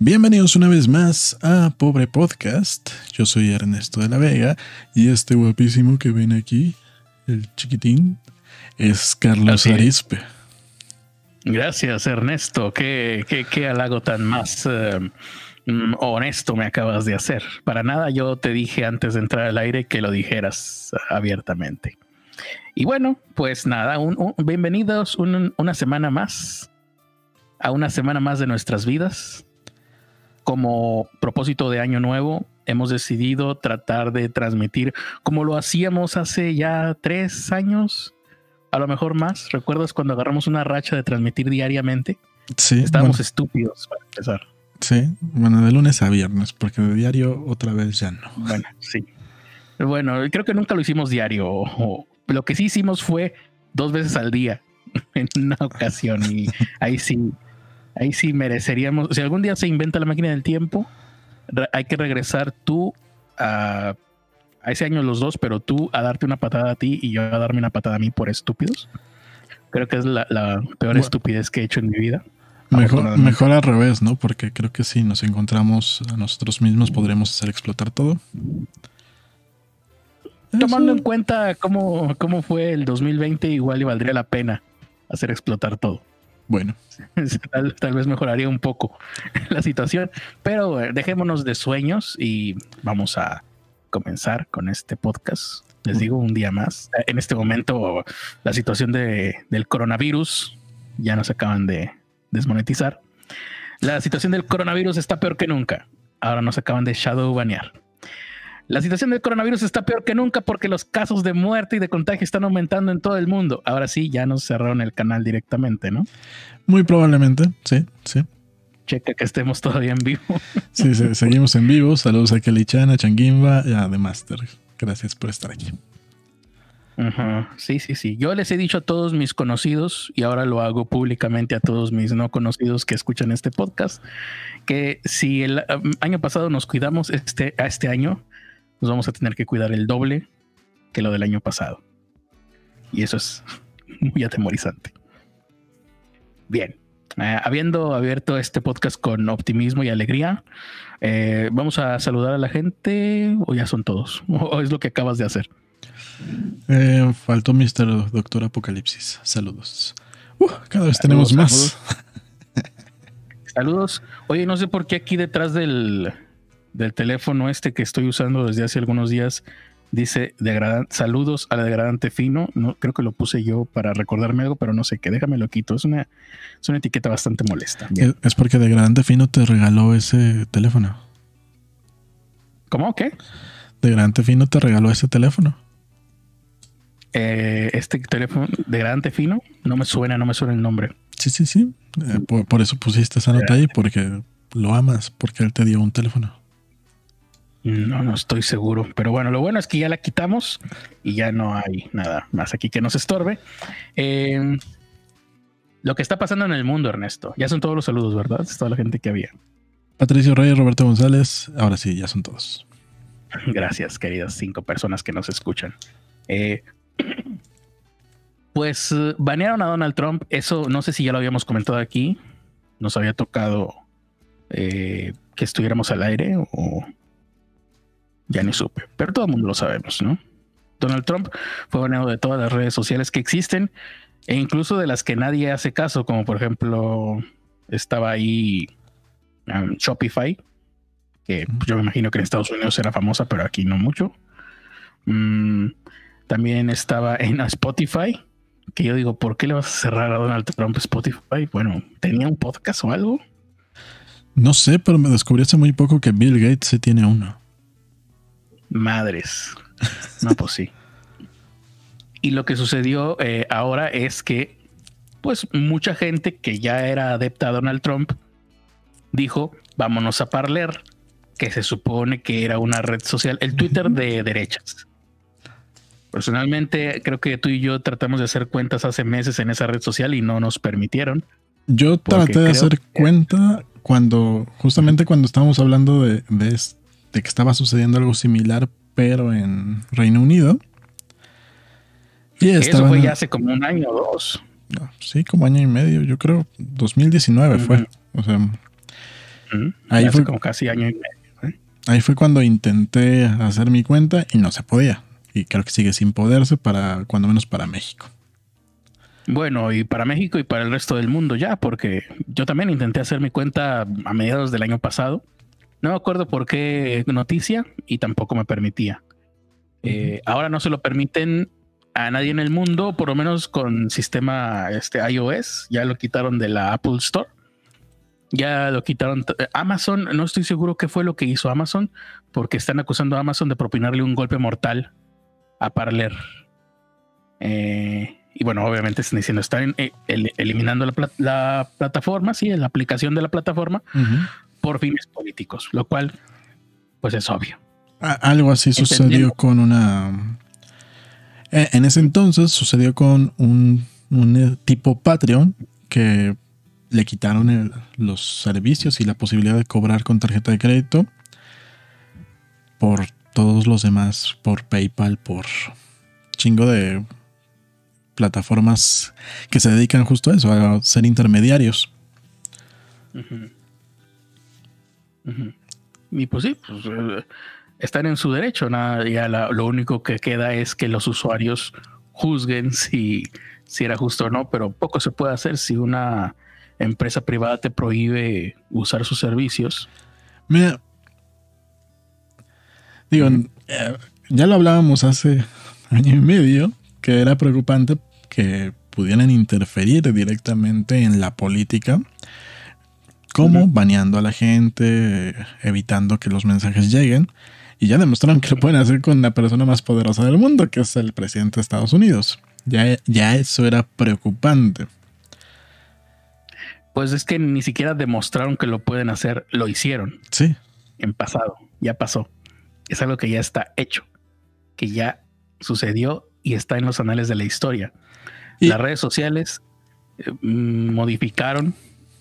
Bienvenidos una vez más a Pobre Podcast. Yo soy Ernesto de la Vega y este guapísimo que ven aquí, el chiquitín, es Carlos Arispe. Gracias, Ernesto. Qué, qué, halago tan más eh, mm, honesto me acabas de hacer. Para nada yo te dije antes de entrar al aire que lo dijeras abiertamente. Y bueno, pues nada, bienvenidos una semana más a una semana más de nuestras vidas como propósito de año nuevo, hemos decidido tratar de transmitir como lo hacíamos hace ya tres años, a lo mejor más. ¿Recuerdas cuando agarramos una racha de transmitir diariamente? Sí. Estábamos estúpidos para empezar. Sí, bueno, de lunes a viernes, porque de diario otra vez ya no. Bueno, sí. Bueno, creo que nunca lo hicimos diario. lo que sí hicimos fue dos veces al día en una ocasión y ahí sí Ahí sí mereceríamos. Si algún día se inventa la máquina del tiempo, hay que regresar tú a, ese año los dos, pero tú a darte una patada a ti y yo a darme una patada a mí por estúpidos. Creo que es la, peor estupidez que he hecho en mi vida. Mejor, mejor al revés, ¿no? Porque creo que si nos encontramos a nosotros mismos podremos hacer explotar todo. Tomando en cuenta cómo, cómo fue el 2020, igual y valdría la pena hacer explotar todo. Bueno. Tal, vez mejoraría un poco la situación, pero eh, dejémonos de sueños y vamos a comenzar con este podcast. Les digo un día más. En este momento, la situación de, del coronavirus ya nos acaban de desmonetizar. La situación del coronavirus está peor que nunca. Ahora nos acaban de shadow banear. La situación del coronavirus está peor que nunca porque los casos de muerte y de contagio están aumentando en todo el mundo. Ahora sí, ya nos cerraron el canal directamente, ¿no? Muy probablemente, sí, sí. Checa que estemos todavía en vivo. Sí, seguimos en vivo. Saludos a Kelly Chan, a Changuimba y a The Master. Gracias por estar aquí. Sí, sí, sí. Yo les he dicho a todos mis conocidos y ahora lo hago públicamente a todos mis no conocidos que escuchan este podcast, que si el año pasado nos cuidamos este, a este año, nos vamos a tener que cuidar el doble que lo del año pasado. Y eso es muy atemorizante. Bien, eh, habiendo abierto este podcast con optimismo y alegría, eh, vamos a saludar a la gente o ya son todos, o es lo que acabas de hacer. Eh, faltó Mr. Doctor Apocalipsis. Saludos. Uh, cada vez tenemos más. saludos. Oye, no sé por qué aquí detrás del, del teléfono este que estoy usando desde hace algunos días dice saludos al degradante fino. No, creo que lo puse yo para recordarme algo, pero no sé qué. Déjame lo quito. Es una, es una etiqueta bastante molesta. Es porque degradante fino te regaló ese teléfono. ¿Cómo? ¿Qué? Degradante fino te regaló ese teléfono. Eh, este teléfono degradante fino no me suena, no me suena el nombre. Sí, sí, sí. Eh, por, eso pusiste esa nota ahí, porque lo amas, porque él te dio un teléfono. No, no estoy seguro. Pero bueno, lo bueno es que ya la quitamos y ya no hay nada más aquí que nos estorbe. Em, lo que está pasando en el mundo, Ernesto. Ya son todos los saludos, ¿verdad? Es toda la gente que había. Patricio Reyes, Roberto González. Ahora sí, ya son todos. Gracias, queridas cinco personas que nos escuchan. Eh, pues banearon a Donald Trump. Eso no sé si ya lo habíamos comentado aquí. Nos había tocado eh, que estuviéramos al aire o ya ni supe, pero todo el mundo lo sabemos, ¿no? Donald Trump fue baneado de todas las redes sociales que existen e incluso de las que nadie hace caso, como por ejemplo estaba ahí um, Shopify, que yo me imagino que en Estados Unidos era famosa, pero aquí no mucho. Mm, también estaba en Spotify, que yo digo, ¿por qué le vas a cerrar a Donald Trump Spotify? Bueno, ¿tenía un podcast o algo? No sé, pero me descubrí hace muy poco que Bill Gates sí tiene uno. Madres. No, pues sí. Y lo que sucedió eh, ahora es que, pues, mucha gente que ya era adepta a Donald Trump dijo: Vámonos a Parler, que se supone que era una red social, el Twitter de derechas. Personalmente, creo que tú y yo tratamos de hacer cuentas hace meses en esa red social y no nos permitieron. Yo traté de hacer cuenta cuando, justamente cuando estábamos hablando de, de, que estaba sucediendo algo similar, pero en Reino Unido. Y Eso fue ya hace como un año o dos. Sí, como año y medio, yo creo. 2019 fue. O sea, ahí fue como casi año y medio. ¿eh? Ahí fue cuando intenté hacer mi cuenta y no se podía. Y creo que sigue sin poderse para, cuando menos para México. Bueno, y para México y para el resto del mundo ya, porque yo también intenté hacer mi cuenta a mediados del año pasado. No me acuerdo por qué noticia y tampoco me permitía. Eh, ahora no se lo permiten a nadie en el mundo, por lo menos con sistema este, iOS. Ya lo quitaron de la Apple Store. Ya lo quitaron. Amazon, no estoy seguro qué fue lo que hizo Amazon, porque están acusando a Amazon de propinarle un golpe mortal a Parler. Eh, y bueno, obviamente están diciendo, están eh, eliminando la, plataforma, sí, la aplicación de la plataforma por fines políticos, lo cual, pues es obvio. Algo así sucedió con una... Eh, en ese entonces sucedió con un, tipo Patreon que le quitaron los servicios y la posibilidad de cobrar con tarjeta de crédito por todos los demás, por PayPal, por chingo de plataformas que se dedican justo a eso, a ser intermediarios. Y pues sí, pues, eh, están en su derecho. Nada, ya lo único que queda es que los usuarios juzguen si, si era justo o no, pero poco se puede hacer si una empresa privada te prohíbe usar sus servicios. Mira, digo, eh, ya lo hablábamos hace año y medio, que era preocupante que pudieran interferir directamente en la política, como baneando a la gente, evitando que los mensajes lleguen. Y ya demostraron que lo pueden hacer con la persona más poderosa del mundo, que es el presidente de Estados Unidos. Ya, ya eso era preocupante. Pues es que ni siquiera demostraron que lo pueden hacer, lo hicieron. Sí. En pasado, ya pasó. Es algo que ya está hecho, que ya sucedió y está en los anales de la historia. Las redes sociales eh, mm, modificaron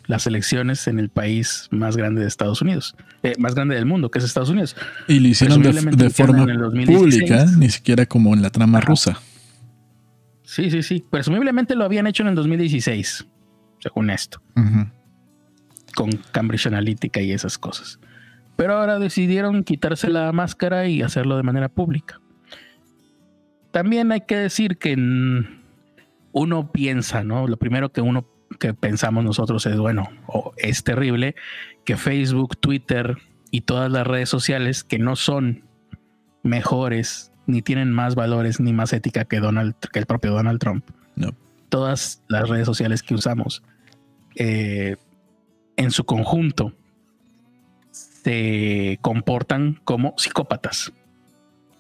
las elecciones en el país más grande de Estados Unidos, eh, más grande del mundo, que es Estados Unidos. Y lo hicieron de, forma pública, ni siquiera como en la trama rusa. Sí, sí, sí. Presumiblemente lo habían hecho en el 2016, según esto. Con Cambridge Analytica y esas cosas. Pero ahora decidieron quitarse la máscara y hacerlo de manera pública. También hay que decir que uno piensa, ¿no? Lo primero que uno que pensamos nosotros es, bueno, es terrible que Facebook, Twitter y todas las redes sociales que no son mejores, ni tienen más valores, ni más ética que Donald, que el propio Donald Trump. No. Todas las redes sociales que usamos eh, en su conjunto se comportan como psicópatas.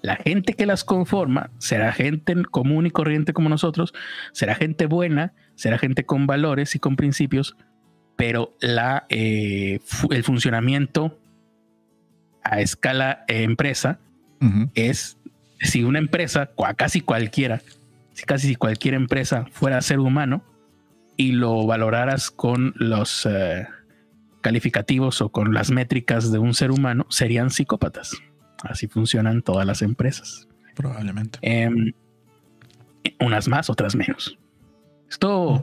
La gente que las conforma será gente común y corriente como nosotros, será gente buena, será gente con valores y con principios, pero la, eh, el funcionamiento a escala empresa es si una empresa, casi cualquiera, si casi cualquier empresa fuera ser humano y lo valoraras con los eh, calificativos o con las métricas de un ser humano, serían psicópatas. Así funcionan todas las empresas. Probablemente. Em, unas más, otras menos. Esto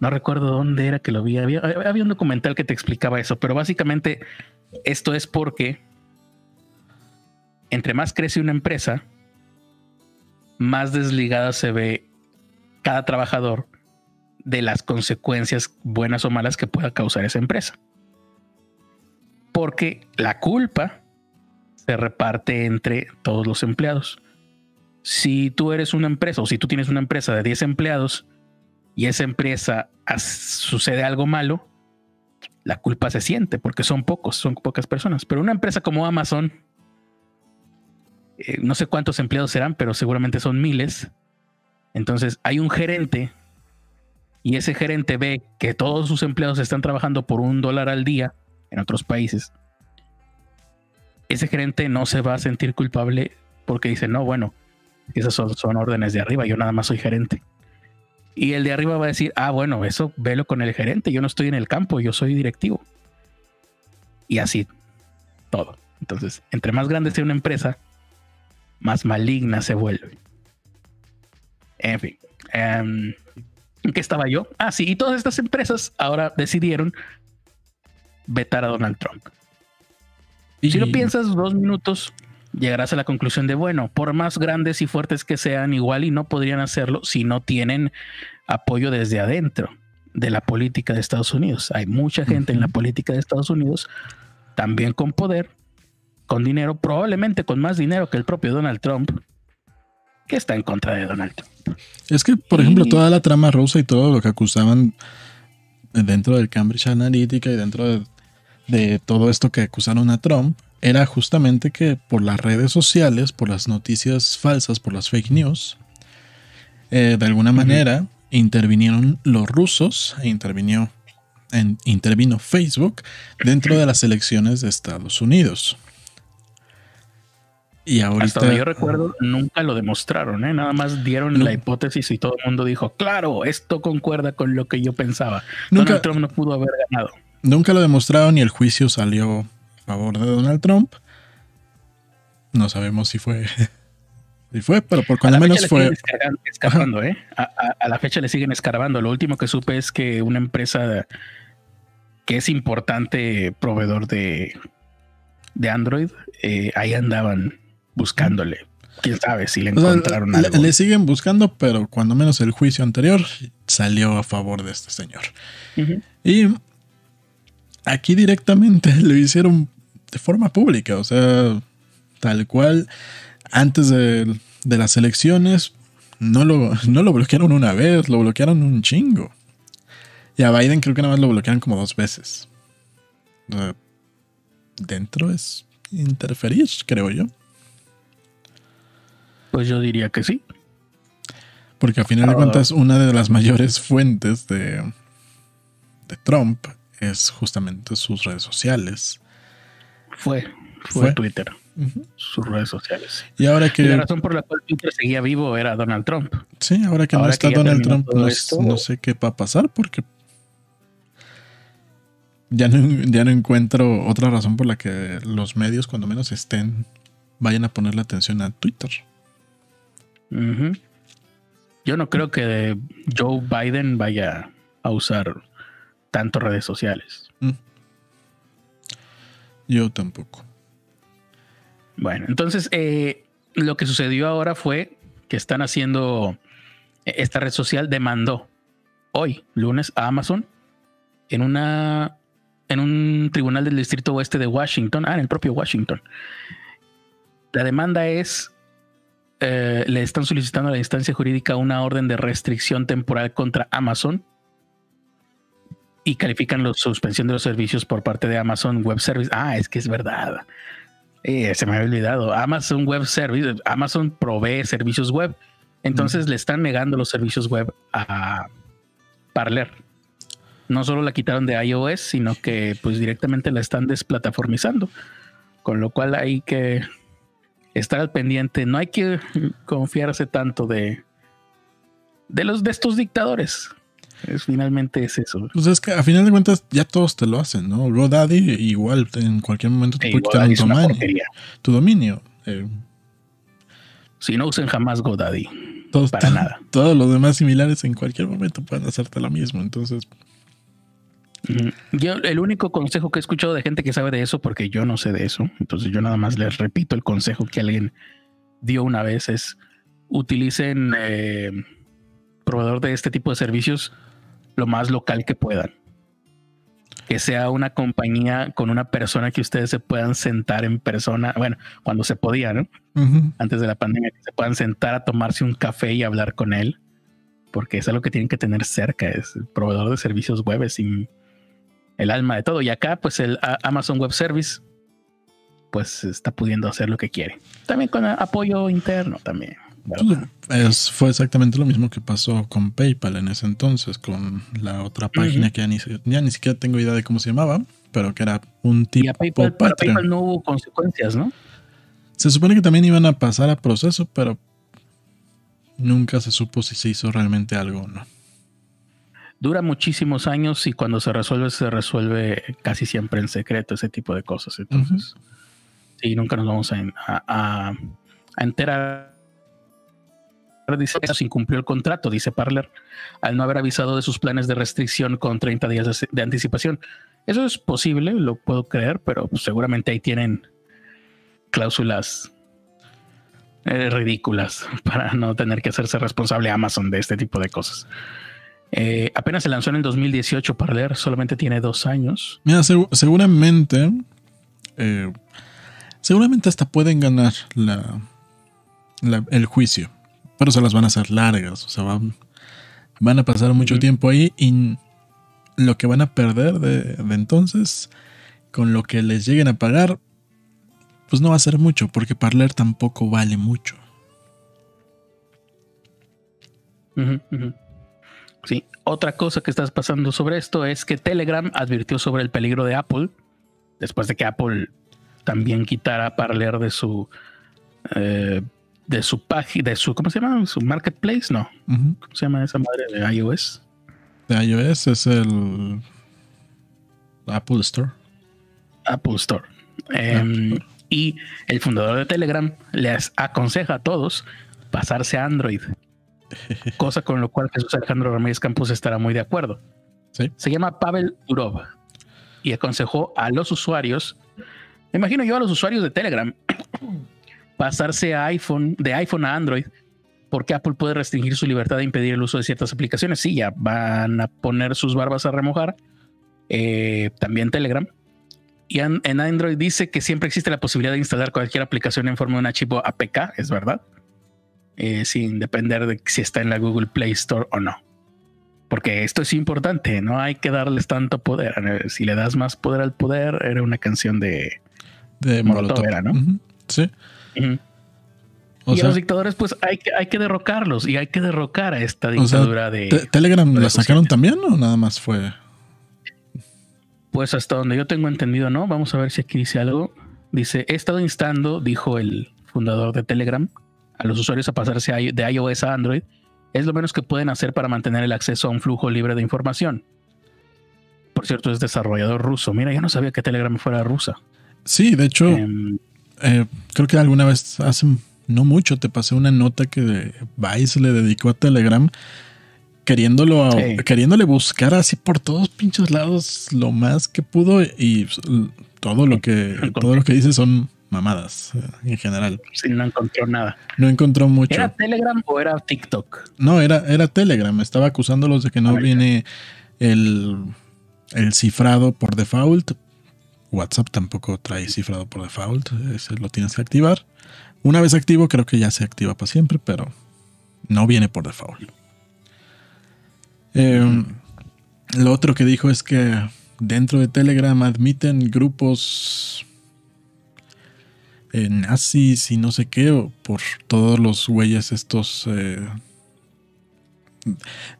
no recuerdo dónde era que lo vi. Había, había, un documental que te explicaba eso, pero básicamente esto es porque entre más crece una empresa, más desligada se ve cada trabajador de las consecuencias buenas o malas que pueda causar esa empresa. Porque la culpa se reparte entre todos los empleados. Si tú eres una empresa o si tú tienes una empresa de 10 empleados y esa empresa sucede algo malo, la culpa se siente porque son pocos, son pocas personas. Pero una empresa como Amazon, eh, no sé cuántos empleados serán, pero seguramente son miles. Entonces hay un gerente y ese gerente ve que todos sus empleados están trabajando por un dólar al día en otros países ese gerente no se va a sentir culpable porque dice, no, bueno, Esas son, son órdenes de arriba, yo nada más soy gerente. Y el de arriba va a decir, ah, bueno, eso velo con el gerente, yo no estoy en el campo, yo soy directivo. Y así, todo. Entonces, entre más grande sea una empresa, más maligna se vuelve. En fin. Em, ¿En qué estaba yo? Ah, sí, y todas estas empresas ahora decidieron vetar a Donald Trump. Y si lo piensas dos minutos, llegarás a la conclusión de, bueno, por más grandes y fuertes que sean, igual y no podrían hacerlo si no tienen apoyo desde adentro de la política de Estados Unidos. Hay mucha gente en la política de Estados Unidos, también con poder, con dinero, probablemente con más dinero que el propio Donald Trump, que está en contra de Donald Trump. Es que, por ejemplo, toda la trama rusa y todo lo que acusaban dentro del Cambridge Analytica y dentro de, de todo esto que acusaron a Trump, era justamente que por las redes sociales, por las noticias falsas, por las fake news, eh, de alguna manera intervinieron los rusos e intervino, en, intervino Facebook dentro de las elecciones de Estados Unidos. Y ahorita, Hasta donde yo recuerdo, nunca lo demostraron, ¿eh? nada más dieron la hipótesis y todo el mundo dijo, claro, esto concuerda con lo que yo pensaba. Nunca, Donald Trump no pudo haber ganado. Nunca lo demostraron y el juicio salió favor de Donald Trump. No sabemos si fue. si fue, pero por cuando menos fue. Escarbando, ¿eh? a, la fecha le siguen escarbando. Lo último que supe es que una empresa que es importante proveedor de, de Android, eh, ahí andaban buscándole. Quién sabe si le encontraron algo. Le, siguen buscando, pero cuando menos el juicio anterior salió a favor de este señor. Y aquí directamente lo hicieron de forma pública, o sea, tal cual, antes de, las elecciones, no lo, no lo bloquearon una vez, lo bloquearon un chingo. Y a Biden creo que nada más lo bloquearon como dos veces. dentro es interferir, creo yo. Pues yo diría que sí. Porque a final de cuentas, una de las mayores fuentes de, de Trump es justamente sus redes sociales. Fue, fue, Twitter. Sus redes sociales. Y ahora que. la razón por la cual Twitter seguía vivo era Donald Trump. Sí, ahora que no está Donald Trump, no, sé qué va a pasar porque. Ya no, ya no encuentro otra razón por la que los medios, cuando menos estén, vayan a ponerle atención a Twitter. Yo no creo que Joe Biden vaya a usar tanto redes sociales. Mm. Yo tampoco. Bueno, entonces eh, lo que sucedió ahora fue que están haciendo eh, esta red social demandó hoy, lunes, a Amazon en una en un tribunal del distrito oeste de Washington, ah, en el propio Washington. La demanda es eh, le están solicitando a la instancia jurídica una orden de restricción temporal contra Amazon y califican la suspensión de los servicios por parte de Amazon Web Service. Ah, es que es verdad. Eh, se me había olvidado. Amazon Web Service, Amazon provee servicios web. Entonces le están negando los servicios web a Parler. No solo la quitaron de iOS, sino que pues directamente la están desplataformizando. Con lo cual hay que estar al pendiente. No hay que confiarse tanto de, de los de estos dictadores. Es, finalmente es eso. Pues es que a final de cuentas ya todos te lo hacen, ¿no? GoDaddy igual en cualquier momento te puede quitar dominio. Tu dominio. Eh. Si no usen jamás GoDaddy. Todos, para nada. Todos los demás similares en cualquier momento pueden hacerte lo mismo. Entonces. Yo, el único consejo que he escuchado de gente que sabe de eso, porque yo no sé de eso, entonces yo nada más les repito el consejo que alguien dio una vez: es utilicen eh, proveedor de este tipo de servicios lo más local que puedan. Que sea una compañía con una persona que ustedes se puedan sentar en persona. Bueno, cuando se podía, ¿no? Antes de la pandemia, que se puedan sentar a tomarse un café y hablar con él. Porque es algo que tienen que tener cerca. Es el proveedor de servicios web, es el alma de todo. Y acá, pues el Amazon Web Service, pues está pudiendo hacer lo que quiere. También con apoyo interno también. Es, fue exactamente lo mismo que pasó con PayPal en ese entonces, con la otra página que ya ni, ya ni siquiera tengo idea de cómo se llamaba, pero que era un tipo y PayPal, PayPal no hubo consecuencias, ¿no? Se supone que también iban a pasar a proceso, pero nunca se supo si se hizo realmente algo o no. Dura muchísimos años y cuando se resuelve, se resuelve casi siempre en secreto, ese tipo de cosas. Entonces, sí, nunca nos vamos a, a, a enterar. Dice, eso incumplió el contrato, dice Parler, al no haber avisado de sus planes de restricción con 30 días de, anticipación. Eso es posible, lo puedo creer, pero pues, seguramente ahí tienen cláusulas eh, ridículas para no tener que hacerse responsable Amazon de este tipo de cosas. Eh, apenas se lanzó en el 2018 Parler, solamente tiene dos años. Mira, seguramente, eh, seguramente hasta pueden ganar el juicio, pero se las van a hacer largas, o sea, van, van a pasar mucho tiempo ahí y lo que van a perder de, entonces, con lo que les lleguen a pagar, pues no va a ser mucho, porque Parler tampoco vale mucho. Sí, otra cosa que estás pasando sobre esto es que Telegram advirtió sobre el peligro de Apple después de que Apple también quitara Parler de su eh, de su página, de su, ¿cómo se llama? Su marketplace, no. ¿Cómo se llama esa madre de iOS? De iOS es el Apple Store. Apple Store. Em, y el fundador de Telegram les aconseja a todos pasarse a Android. cosa con lo cual Jesús Alejandro Ramírez Campos estará muy de acuerdo. Se llama Pavel Durov y aconsejó a los usuarios, me imagino yo a los usuarios de Telegram, pasarse a iPhone, de iPhone a Android, porque Apple puede restringir su libertad de impedir el uso de ciertas aplicaciones. Sí, ya van a poner sus barbas a remojar. Eh, también Telegram. Y en, Android dice que siempre existe la posibilidad de instalar cualquier aplicación en forma de un archivo APK, es verdad, eh, sin depender de si está en la Google Play Store o no. Porque esto es importante, no hay que darles tanto poder. Si le das más poder al poder, era una canción de, de Molotov, ¿no? Sí y los dictadores, pues hay que, hay que derrocarlos y hay que derrocar a esta dictadura de. ¿Telegram la sacaron también o nada más fue? Pues hasta donde yo tengo entendido, no. Vamos a ver si aquí dice algo. Dice: He estado instando, dijo el fundador de Telegram, a los usuarios a pasarse de iOS a Android. Es lo menos que pueden hacer para mantener el acceso a un flujo libre de información. Por cierto, es desarrollador ruso. Mira, yo no sabía que Telegram fuera rusa. Sí, de hecho, em, eh, creo que alguna vez hace no mucho te pasé una nota que Vice le dedicó a Telegram queriéndolo queriéndole buscar así por todos pinches lados lo más que pudo y todo lo que todo lo que dice son mamadas eh, en general. Sí, no encontró nada. No encontró mucho. ¿Era Telegram o era TikTok? No, era, era Telegram. Estaba acusándolos de que no viene el, el cifrado por default, WhatsApp tampoco trae cifrado por default, ese lo tienes que activar. Una vez activo, creo que ya se activa para siempre, pero no viene por default. Em, lo otro que dijo es que dentro de Telegram admiten grupos eh, nazis y no sé qué, por todos los güeyes estos eh,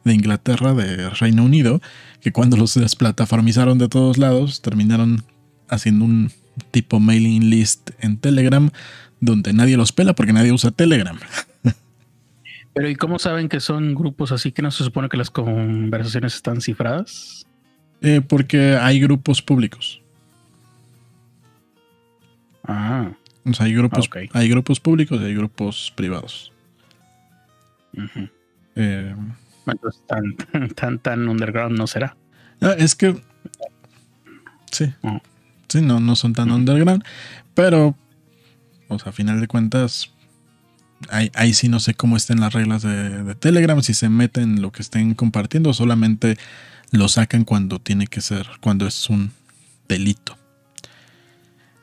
de Inglaterra, de Reino Unido, que cuando los desplataformizaron de todos lados, terminaron haciendo un tipo mailing list en Telegram donde nadie los pela porque nadie usa Telegram. Pero ¿y cómo saben que son grupos así que no se supone que las conversaciones están cifradas? Eh, porque hay grupos públicos. Ah. O sea, hay grupos, hay grupos públicos y hay grupos privados. Eh, tan, tan, tan underground no será. Ah, es que. Sí. Oh. Sí, no, no son tan underground. Pero, o sea, a final de cuentas, ahí, sí no sé cómo estén las reglas de, Telegram, si se meten lo que estén compartiendo solamente lo sacan cuando tiene que ser, cuando es un delito.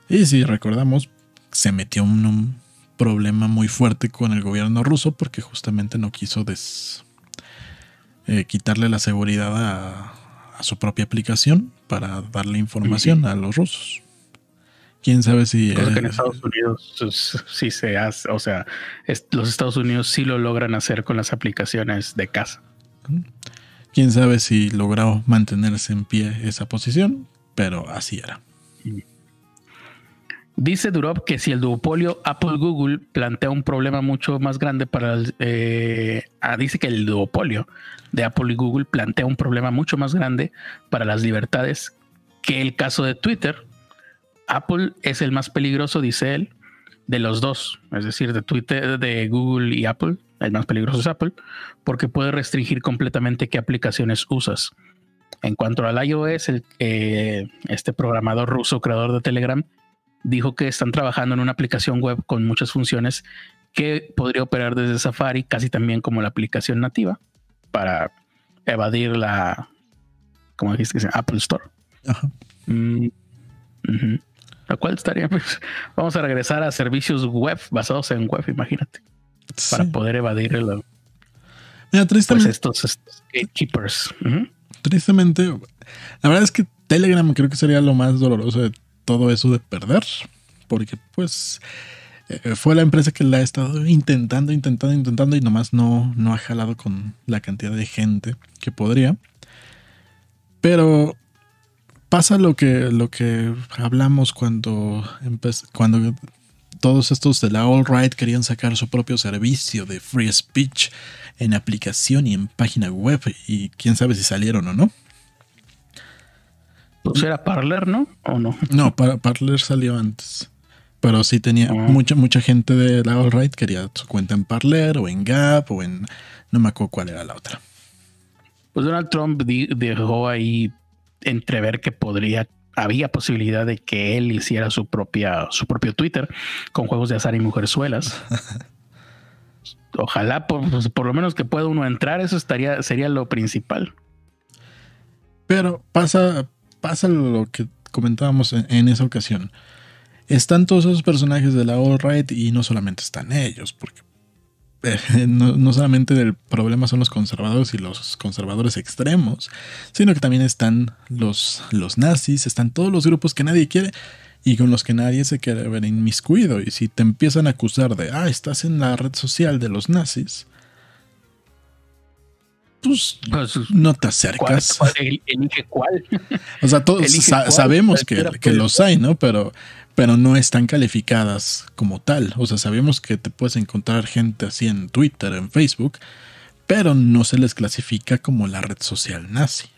Y si recordamos, se metió un, un problema muy fuerte con el gobierno ruso porque justamente no quiso des, eh, quitarle la seguridad a, a su propia aplicación para darle información a los rusos. Quién sabe si. en Estados Unidos sí se hace, o sea, los Estados Unidos sí lo logran hacer con las aplicaciones de casa. Quién sabe si logró mantenerse en pie esa posición, pero así era. Dice Durov que si el duopolio Apple-Google plantea un problema mucho más grande para eh, ah, dice que el duopolio de Apple y Google plantea un problema mucho más grande para las libertades que el caso de Twitter. Apple es el más peligroso, dice él, de los dos, es decir, de Twitter, de Google y Apple. El más peligroso es Apple, porque puede restringir completamente qué aplicaciones usas. En cuanto al iOS, el, eh, este programador ruso, creador de Telegram, dijo que están trabajando en una aplicación web con muchas funciones que podría operar desde Safari, casi también como la aplicación nativa, para evadir la, como dijiste, Apple Store. Ajá. Mm, la cual estaría, pues, vamos a regresar a servicios web basados en web, imagínate, para poder evadir el, Mira, tristemente, pues, estos, gatekeepers. Tristemente, la verdad es que Telegram creo que sería lo más doloroso de todo eso de perder, porque pues eh, fue la empresa que la ha estado intentando, intentando, intentando y nomás no, no ha jalado con la cantidad de gente que podría. Pero pasa lo que, lo que hablamos cuando, cuando todos estos de la All Right querían sacar su propio servicio de free speech en aplicación y en página web y quién sabe si salieron o no. Pues era Parler, ¿no? ¿O no? No, Parler salió antes. Pero sí tenía ah. mucha, mucha gente de la All Right quería su cuenta en Parler o en Gap o en. No me acuerdo cuál era la otra. Pues Donald Trump dejó ahí entrever que podría. Había posibilidad de que él hiciera su propia, su propio Twitter con juegos de azar y mujerzuelas. Ojalá por, pues, por lo menos que pueda uno entrar, eso estaría, sería lo principal. Pero pasa, pasa lo que comentábamos en, esa ocasión. Están todos esos personajes de la All Right y no solamente están ellos, porque eh, no, solamente el problema son los conservadores y los conservadores extremos, sino que también están los, los nazis, están todos los grupos que nadie quiere y con los que nadie se quiere ver inmiscuido. Y si te empiezan a acusar de, ah, estás en la red social de los nazis, pues, no te acercas. elige cuál. O sea, todos sabemos que, los hay, ¿no? Pero, pero no están calificadas como tal. O sea, sabemos que te puedes encontrar gente así en Twitter, en Facebook, pero no se les clasifica como la red social nazi.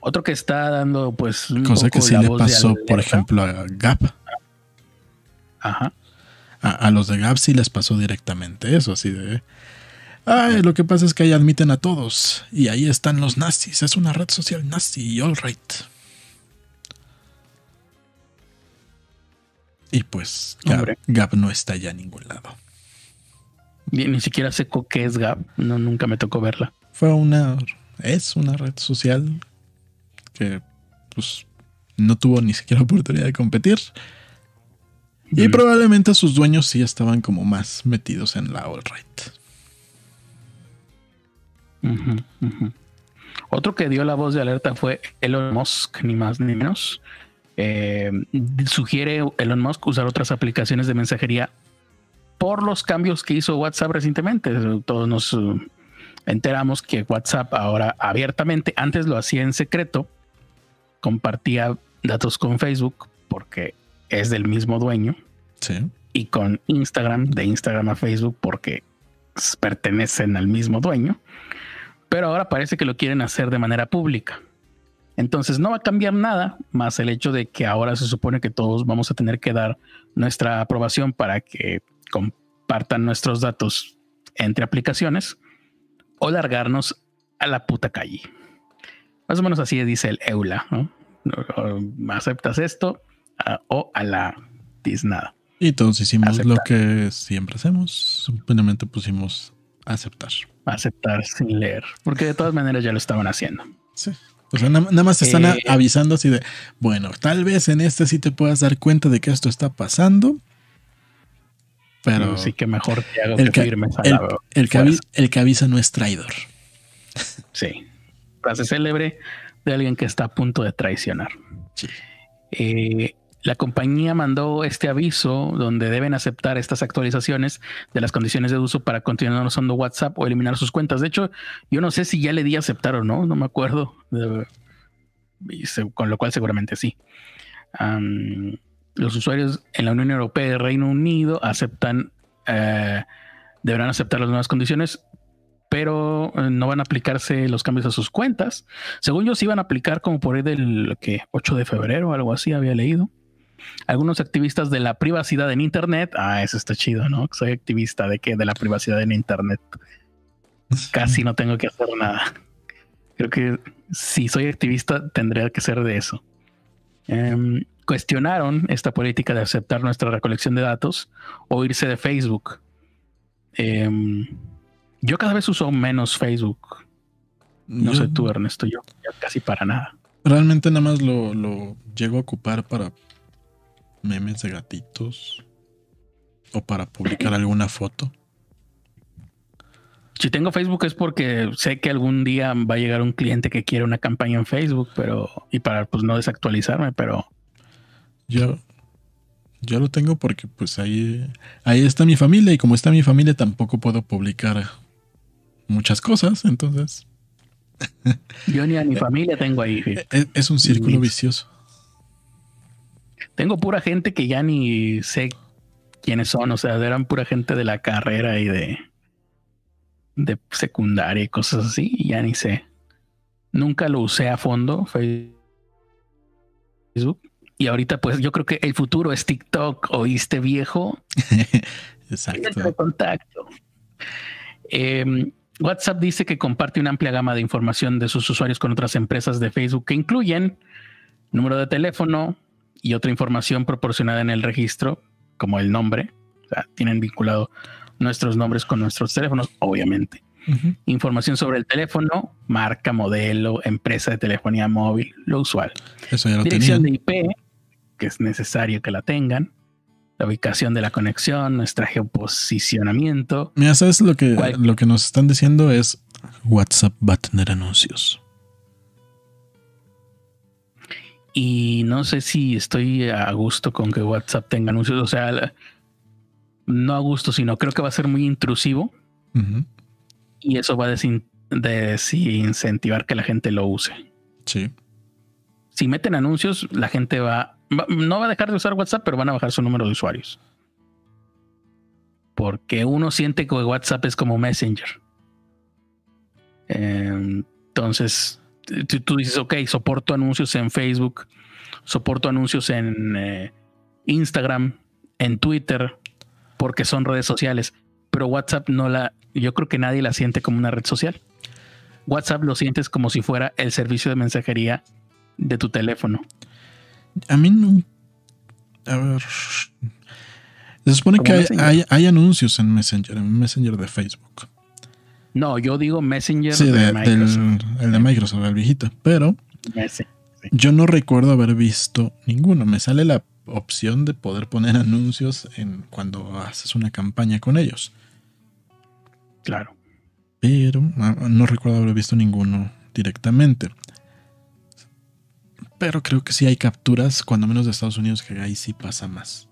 Otro que está dando, pues. Cosa que sí le pasó, por ejemplo, a Gap. Ajá. a, los de Gap sí les pasó directamente eso, así de. Ay, lo que pasa es que ahí admiten a todos. Y ahí están los nazis. Es una red social nazi, all right. Y pues Gap, no está ya en ningún lado. Ni, siquiera sé qué es Gap. No, nunca me tocó verla. Fue una. Es una red social que pues no tuvo ni siquiera oportunidad de competir. Y probablemente sus dueños sí estaban como más metidos en la all right. Otro que dio la voz de alerta fue Elon Musk, ni más ni menos. Eh, sugiere Elon Musk usar otras aplicaciones de mensajería por los cambios que hizo WhatsApp recientemente. Todos nos uh, enteramos que WhatsApp ahora abiertamente, antes lo hacía en secreto, compartía datos con Facebook porque es del mismo dueño. Y con Instagram, de Instagram a Facebook, porque pertenecen al mismo dueño pero ahora parece que lo quieren hacer de manera pública. Entonces no va a cambiar nada más el hecho de que ahora se supone que todos vamos a tener que dar nuestra aprobación para que compartan nuestros datos entre aplicaciones o largarnos a la puta calle. Más o menos así dice el EULA. ¿no? ¿Aceptas esto ah, o a la nada? Y todos hicimos lo que siempre hacemos. Simplemente pusimos aceptar aceptar sin leer, porque de todas maneras ya lo estaban haciendo. Sí. O sea, nada, más te están eh, avisando así de, bueno, tal vez en este sí te puedas dar cuenta de que esto está pasando, pero... Sí que mejor te hago el que, firmes el, el, que el, que avisa no es traidor. Sí. Frase célebre de alguien que está a punto de traicionar. Sí. Eh, la compañía mandó este aviso donde deben aceptar estas actualizaciones de las condiciones de uso para continuar usando WhatsApp o eliminar sus cuentas. De hecho, yo no sé si ya le di aceptar o no, no me acuerdo. con lo cual seguramente sí. los usuarios en la Unión Europea y Reino Unido aceptan, eh, deberán aceptar las nuevas condiciones, pero eh, no van a aplicarse los cambios a sus cuentas. Según yo, sí iban a aplicar como por ahí del que 8 de febrero algo así, había leído. Algunos activistas de la privacidad en Internet, ah, eso está chido, ¿no? Soy activista de que de la privacidad en Internet. Casi no tengo que hacer nada. Creo que si soy activista, tendría que ser de eso. Em, cuestionaron esta política de aceptar nuestra recolección de datos o irse de Facebook. Em, yo cada vez uso menos Facebook. No sé tú, Ernesto, yo casi para nada. Realmente nada más lo, lo llego a ocupar para memes de gatitos o para publicar alguna foto. Si tengo Facebook es porque sé que algún día va a llegar un cliente que quiere una campaña en Facebook, pero y para pues no desactualizarme, pero yo yo lo tengo porque pues ahí ahí está mi familia y como está mi familia tampoco puedo publicar muchas cosas, entonces yo ni a mi familia tengo ahí. Es, es un círculo vicioso. Tengo pura gente que ya ni sé quiénes son, o sea, eran pura gente de la carrera y de de secundaria y cosas así, y ya ni sé. Nunca lo usé a fondo Facebook. Y ahorita, pues yo creo que el futuro es TikTok. ¿Oíste viejo? Exacto. contacto. Em, WhatsApp dice que comparte una amplia gama de información de sus usuarios con otras empresas de Facebook que incluyen número de teléfono y otra información proporcionada en el registro, como el nombre. O sea, tienen vinculado nuestros nombres con nuestros teléfonos, obviamente. Información sobre el teléfono, marca, modelo, empresa de telefonía móvil, lo usual. Eso ya lo Dirección de IP, que es necesario que la tengan. La ubicación de la conexión, nuestro geoposicionamiento. Mira, ¿sabes lo que, lo que nos están diciendo? Es WhatsApp va a tener anuncios. Y no sé si estoy a gusto con que WhatsApp tenga anuncios. O sea, no a gusto, sino creo que va a ser muy intrusivo. Y eso va a desincentivar que la gente lo use. Sí. Si meten anuncios, la gente va, no va a dejar de usar WhatsApp, pero van a bajar su número de usuarios. Porque uno siente que WhatsApp es como Messenger. entonces, tú, dices, ok, soporto anuncios en Facebook, soporto anuncios en eh, Instagram, en Twitter, porque son redes sociales, pero WhatsApp no la, yo creo que nadie la siente como una red social. WhatsApp lo sientes como si fuera el servicio de mensajería de tu teléfono. A mí no. A ver. Se supone que hay, anuncios en Messenger, en Messenger de Facebook. No, yo digo Messenger de, Microsoft. el de Microsoft, el viejito. Pero yo no recuerdo haber visto ninguno. Me sale la opción de poder poner anuncios en cuando haces una campaña con ellos. Claro. Pero no recuerdo haber visto ninguno directamente. Pero creo que sí hay capturas, cuando menos de Estados Unidos, que ahí sí pasa más.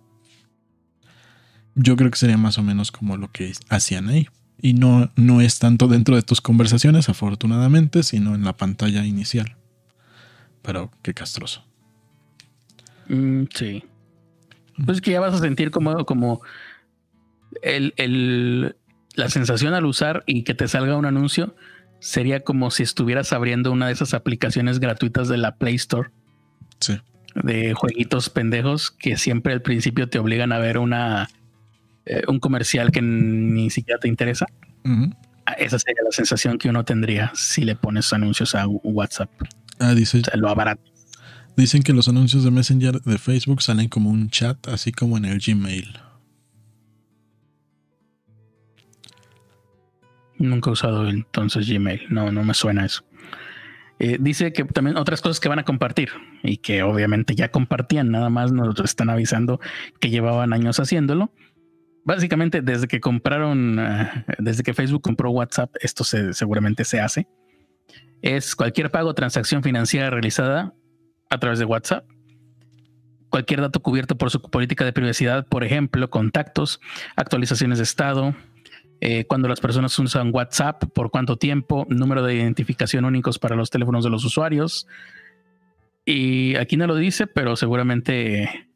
Yo creo que sería más o menos como lo que hacían ahí. Y no, no es tanto dentro de tus conversaciones, afortunadamente, sino en la pantalla inicial. Pero qué castroso. Mm, sí. Pues que ya vas a sentir como, como el, la sensación al usar y que te salga un anuncio sería como si estuvieras abriendo una de esas aplicaciones gratuitas de la Play Store. Sí. De jueguitos pendejos que siempre al principio te obligan a ver una eh, un comercial que ni siquiera te interesa. Ah, esa sería la sensación que uno tendría si le pones anuncios a WhatsApp. Ah, dice. lo abarato. Dicen que los anuncios de Messenger de Facebook salen como un chat, así como en el Gmail. Nunca he usado entonces Gmail. No, no me suena eso. Eh, dice que también otras cosas que van a compartir y que obviamente ya compartían, nada más nos están avisando que llevaban años haciéndolo. Básicamente, desde que compraron, eh, desde que Facebook compró WhatsApp, esto seguramente se hace. Es cualquier pago o transacción financiera realizada a través de WhatsApp. Cualquier dato cubierto por su política de privacidad, por ejemplo, contactos, actualizaciones de estado, eh, cuando las personas usan WhatsApp, por cuánto tiempo, número de identificación únicos para los teléfonos de los usuarios, Y aquí no lo dice, pero seguramente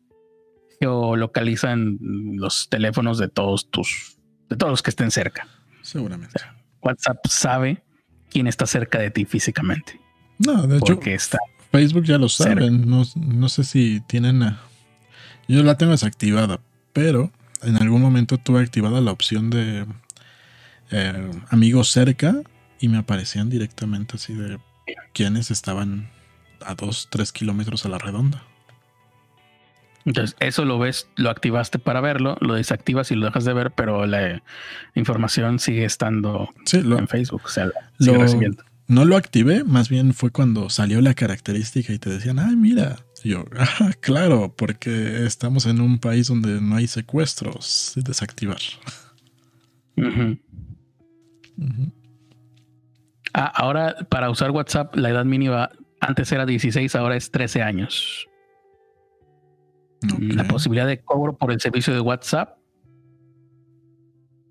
geolocalizan los teléfonos de todos tus, de todos los que estén cerca. Seguramente. WhatsApp sabe quién está cerca de ti físicamente. No, de hecho, Porque está. Facebook ya lo saben. No, no sé si tienen. a- Yo la tengo desactivada, pero en algún momento tuve activada la opción de eh, amigos cerca y me aparecían directamente así de quienes estaban a dos, tres kilómetros a la redonda. Entonces, eso lo ves, lo activaste para verlo, lo desactivas y lo dejas de ver, pero la información sigue estando Sí, lo, en Facebook. O sea, sigue lo- recibiendo. no lo activé, más bien fue cuando salió la característica y te decían, ay, mira. Y yo, ah, claro, porque estamos en un país donde no hay secuestros. Desactivar. Ah, ahora, para usar WhatsApp, la edad mínima antes era 16, ahora es 13 años. La posibilidad de cobro por el servicio de WhatsApp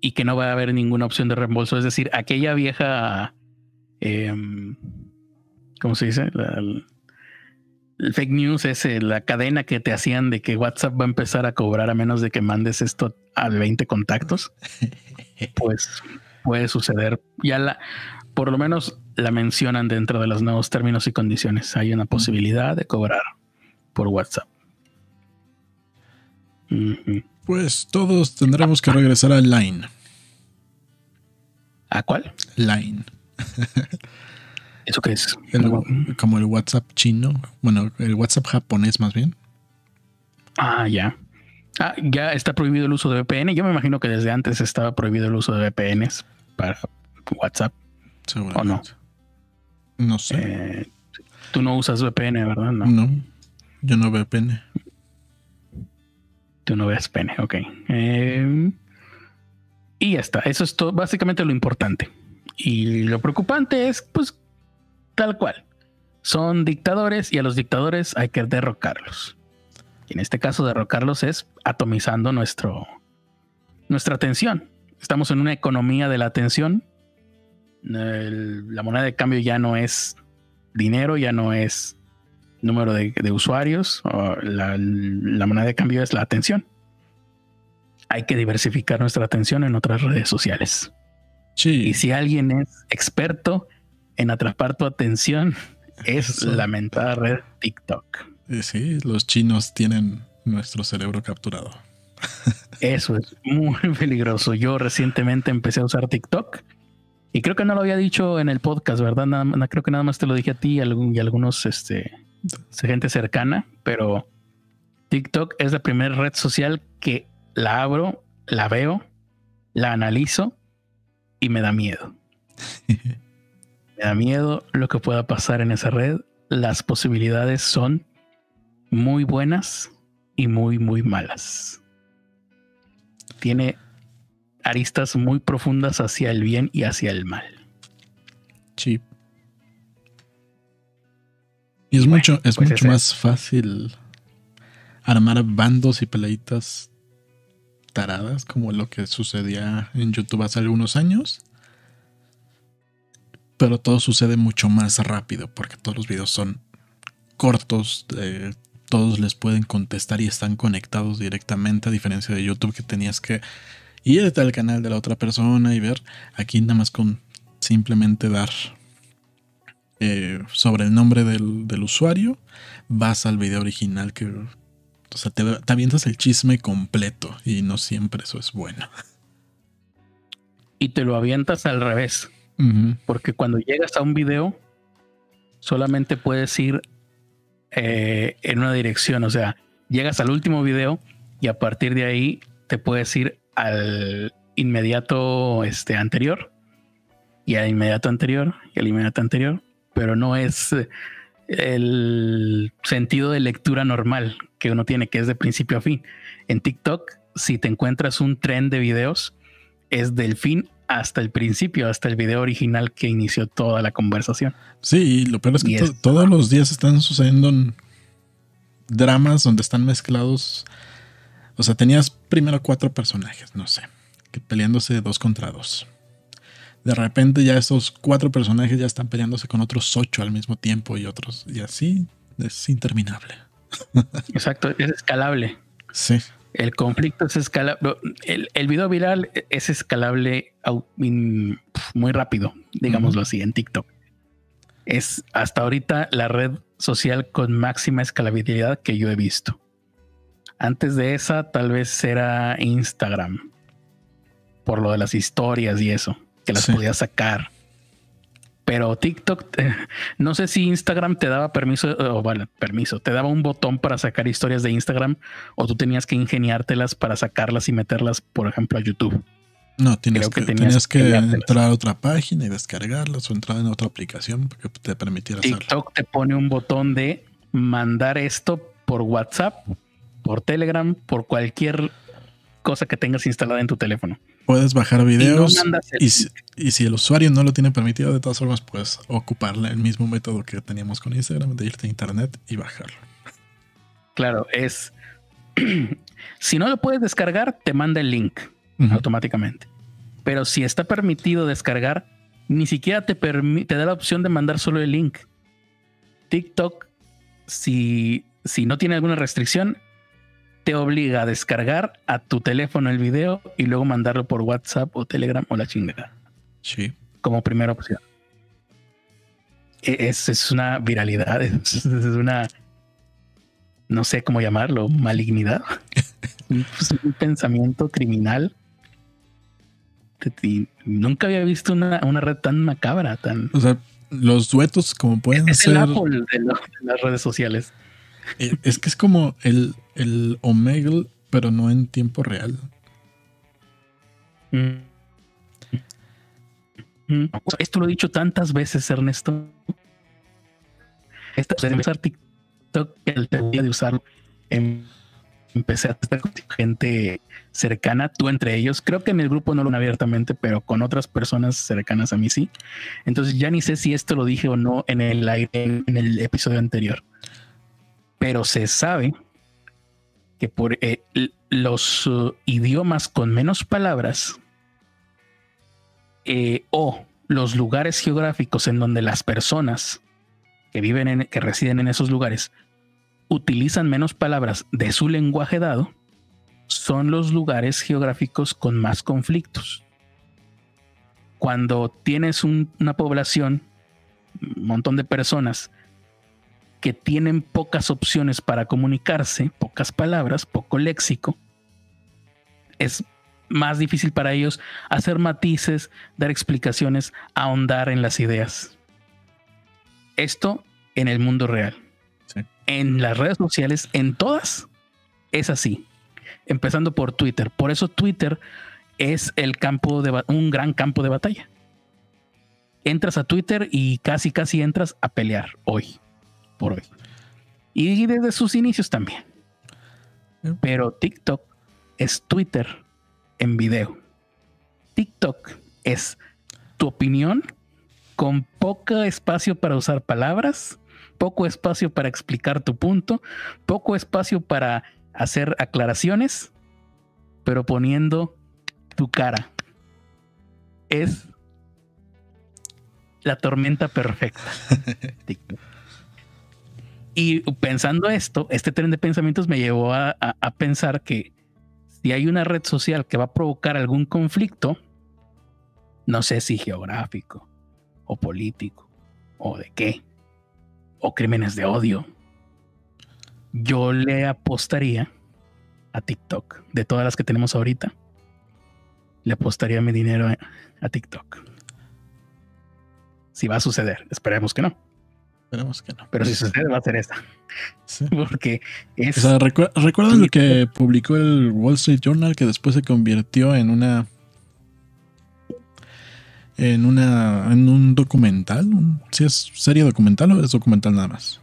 y que no va a haber ninguna opción de reembolso. Es decir, aquella vieja, em, ¿cómo se dice? La- el, el fake news es eh, la cadena que te hacían de que WhatsApp va a empezar a cobrar a menos de que mandes esto a 20 contactos. Pues puede suceder. Ya la, por lo menos la mencionan dentro de los nuevos términos y condiciones. Hay una posibilidad de cobrar por WhatsApp. Pues todos tendremos que regresar a Line. ¿A cuál? Line. ¿Eso qué es? El- como el WhatsApp chino. Bueno, el WhatsApp japonés más bien. Ah, ya. Ah, ya está prohibido el uso de VPN. Yo me imagino que desde antes estaba prohibido el uso de VPNs para WhatsApp. Seguramente. No sé. Eh, tú no usas VPN, ¿verdad? No, no. Yo no pene. Tú no ves pene. Ok. Eh, y ya está. Eso es todo, básicamente lo importante. Y lo preocupante es, pues, tal cual. Son dictadores y a los dictadores hay que derrocarlos. Y en este caso, derrocarlos es atomizando nuestro, nuestra atención. Estamos en una economía de la atención. La moneda de cambio ya no es dinero, ya no es número de, de usuarios. o La, la moneda de cambio es la atención. Hay que diversificar nuestra atención en otras redes sociales. Sí. Y si alguien es experto en atrapar tu atención, es Eso. la mentada red TikTok. Sí, los chinos tienen nuestro cerebro capturado. Eso es muy peligroso. Yo recientemente empecé a usar TikTok y creo que no lo había dicho en el podcast, ¿verdad? Nada, creo que nada más te lo dije a ti y, algunos, este, gente cercana, pero TikTok es la primera red social que la abro, la veo, la analizo y me da miedo. Me da miedo lo que pueda pasar en esa red. Las posibilidades son muy buenas y muy, muy malas. Tiene aristas muy profundas hacia el bien y hacia el mal. Sí. Y es Bueno, mucho, es pues mucho ese- más fácil armar bandos y peleitas taradas como lo que sucedía en YouTube hace algunos años. Pero todo sucede mucho más rápido porque todos los videos son cortos, eh, todos les pueden contestar y están conectados directamente, a diferencia de YouTube que tenías que irte al canal de la otra persona y ver. Aquí nada más con simplemente dar eh, sobre el nombre del, del usuario, vas al video original que... O sea, te, te avientas el chisme completo y no siempre eso es bueno. Y te lo avientas al revés. Porque cuando llegas a un video, solamente puedes ir eh, en una dirección. O sea, llegas al último video y a partir de ahí te puedes ir al inmediato este, anterior y al inmediato anterior y al inmediato anterior. Pero no es eh, el sentido de lectura normal que uno tiene, que es de principio a fin. En TikTok, si te encuentras un tren de videos, es del fin hasta el principio, hasta el video original que inició toda la conversación. Sí, y lo peor es que Y to- es- todos los días están sucediendo en dramas donde están mezclados. O sea, tenías primero cuatro personajes, no sé, que peleándose dos contra dos. De repente ya esos cuatro personajes ya están peleándose con otros ocho al mismo tiempo y otros, y así es interminable. Exacto, es escalable. Sí. El conflicto es escalable. El, el video viral es escalable muy rápido, digámoslo así, en TikTok. Es hasta ahorita la red social con máxima escalabilidad que yo he visto. Antes de esa, tal vez era Instagram, por lo de las historias y eso, que las podía sacar. Pero TikTok, eh, no sé si Instagram te daba permiso, o bueno, permiso, te daba un botón para sacar historias de Instagram o tú tenías que ingeniártelas para sacarlas y meterlas, por ejemplo, a YouTube. No, tienes que, tenías, que, entrar a otra página y descargarlas o entrar en otra aplicación que te permitiera TikTok te pone un botón de mandar esto por WhatsApp, por Telegram, por cualquier cosa que tengas instalada en tu teléfono. Puedes bajar videos y, si, el usuario no lo tiene permitido, de todas formas puedes ocupar el mismo método que teníamos con Instagram, de irte a internet y bajarlo. Claro, es... si no lo puedes descargar, te manda el link automáticamente. Pero si está permitido descargar, ni siquiera te, te da la opción de mandar solo el link. TikTok, si, si no tiene alguna restricción, te obliga a descargar a tu teléfono el video y luego mandarlo por WhatsApp o Telegram o la chingada. Sí. Como primera opción. E-, es, es una viralidad, es, una, no sé cómo llamarlo, malignidad. un pensamiento criminal. nunca había visto una, red tan macabra, tan. O sea, los duetos como pueden es ser. El Apple de las redes sociales. Eh, es que es como el, el Omegle, pero no en tiempo real. Mm. Mm. Esto lo he dicho tantas veces, Ernesto. Esta de usar TikTok, el día de usarlo, em, empecé a estar con gente cercana, tú entre ellos. Creo que en el grupo no lo abiertamente, pero con otras personas cercanas a mí sí. Entonces ya ni sé si esto lo dije o no en el en el episodio anterior pero se sabe que por eh, los uh, idiomas con menos palabras eh, o los lugares geográficos en donde las personas que viven en, que residen en esos lugares utilizan menos palabras de su lenguaje dado, son los lugares geográficos con más conflictos. Cuando tienes una población, un montón de personas que tienen pocas opciones para comunicarse, pocas palabras, poco léxico, es más difícil para ellos hacer matices, dar explicaciones, ahondar en las ideas. Esto en el mundo real. En las redes sociales, en todas, es así. Empezando por Twitter. Por eso Twitter es el campo de un gran campo de batalla. Entras a Twitter y casi casi entras a pelear hoy por hoy. Y desde sus inicios también. Pero TikTok es Twitter en video. TikTok es tu opinión con poco espacio para usar palabras, poco espacio para explicar tu punto, poco espacio para hacer aclaraciones, pero poniendo tu cara. Es la tormenta perfecta. TikTok. Y pensando esto, este tren de pensamientos me llevó a, pensar que si hay una red social que va a provocar algún conflicto, no sé si geográfico o político o de qué, o crímenes de odio, yo le apostaría a TikTok. De todas las que tenemos ahorita, le apostaría mi dinero a TikTok. Si va a suceder, esperemos que no. Esperemos que no. Pero si sucede, va a ser esta. Porque es. O sea, ¿recuerdan lo que publicó el Wall Street Journal que después se convirtió en una. En una. En un documental? ¿Si es serie documental o es documental nada más?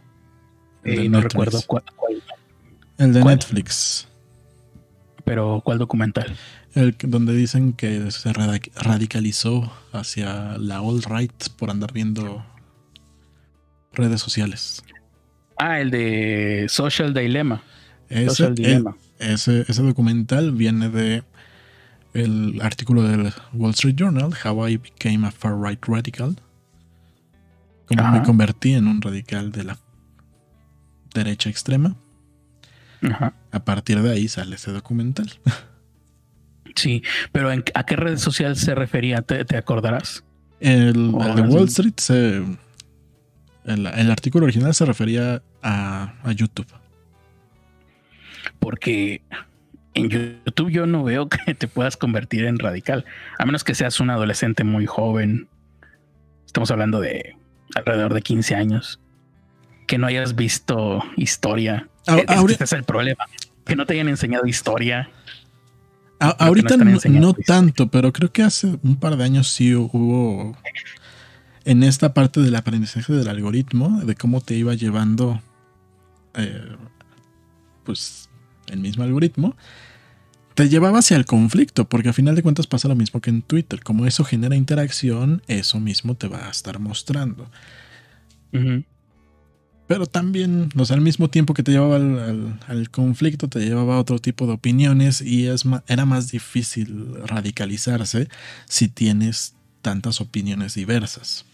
Eh, no recuerdo cuál, El de Netflix. Pero, ¿cuál documental? El donde dicen que se radicalizó hacia la alt-right por andar viendo redes sociales. Ah, el de Social Dilemma. Ese, ese, documental viene de el artículo del Wall Street Journal, How I Became a Far Right Radical. Cómo me convertí en un radical de la derecha extrema. Ajá. A partir de ahí sale ese documental. Sí, pero ¿en- ¿a qué red social se refería? ¿Te, te acordarás? El, el de Wall Street se. El, el artículo original se refería a, a YouTube. Porque en YouTube yo no veo que te puedas convertir en radical, a menos que seas un adolescente muy joven. Estamos hablando de alrededor de 15 años. Que no hayas visto historia. A- Es Ese es el problema. Que no te hayan enseñado historia. A- ahorita no no, tanto, pero creo que hace un par de años sí hubo en esta parte del aprendizaje del algoritmo, de cómo te iba llevando eh, pues el mismo algoritmo, te llevaba hacia el conflicto, porque al final de cuentas pasa lo mismo que en Twitter. Como eso genera interacción, eso mismo te va a estar mostrando. Pero también, o sea, al mismo tiempo que te llevaba al, al- al conflicto, te llevaba a otro tipo de opiniones y es era más difícil radicalizarse si tienes tantas opiniones diversas.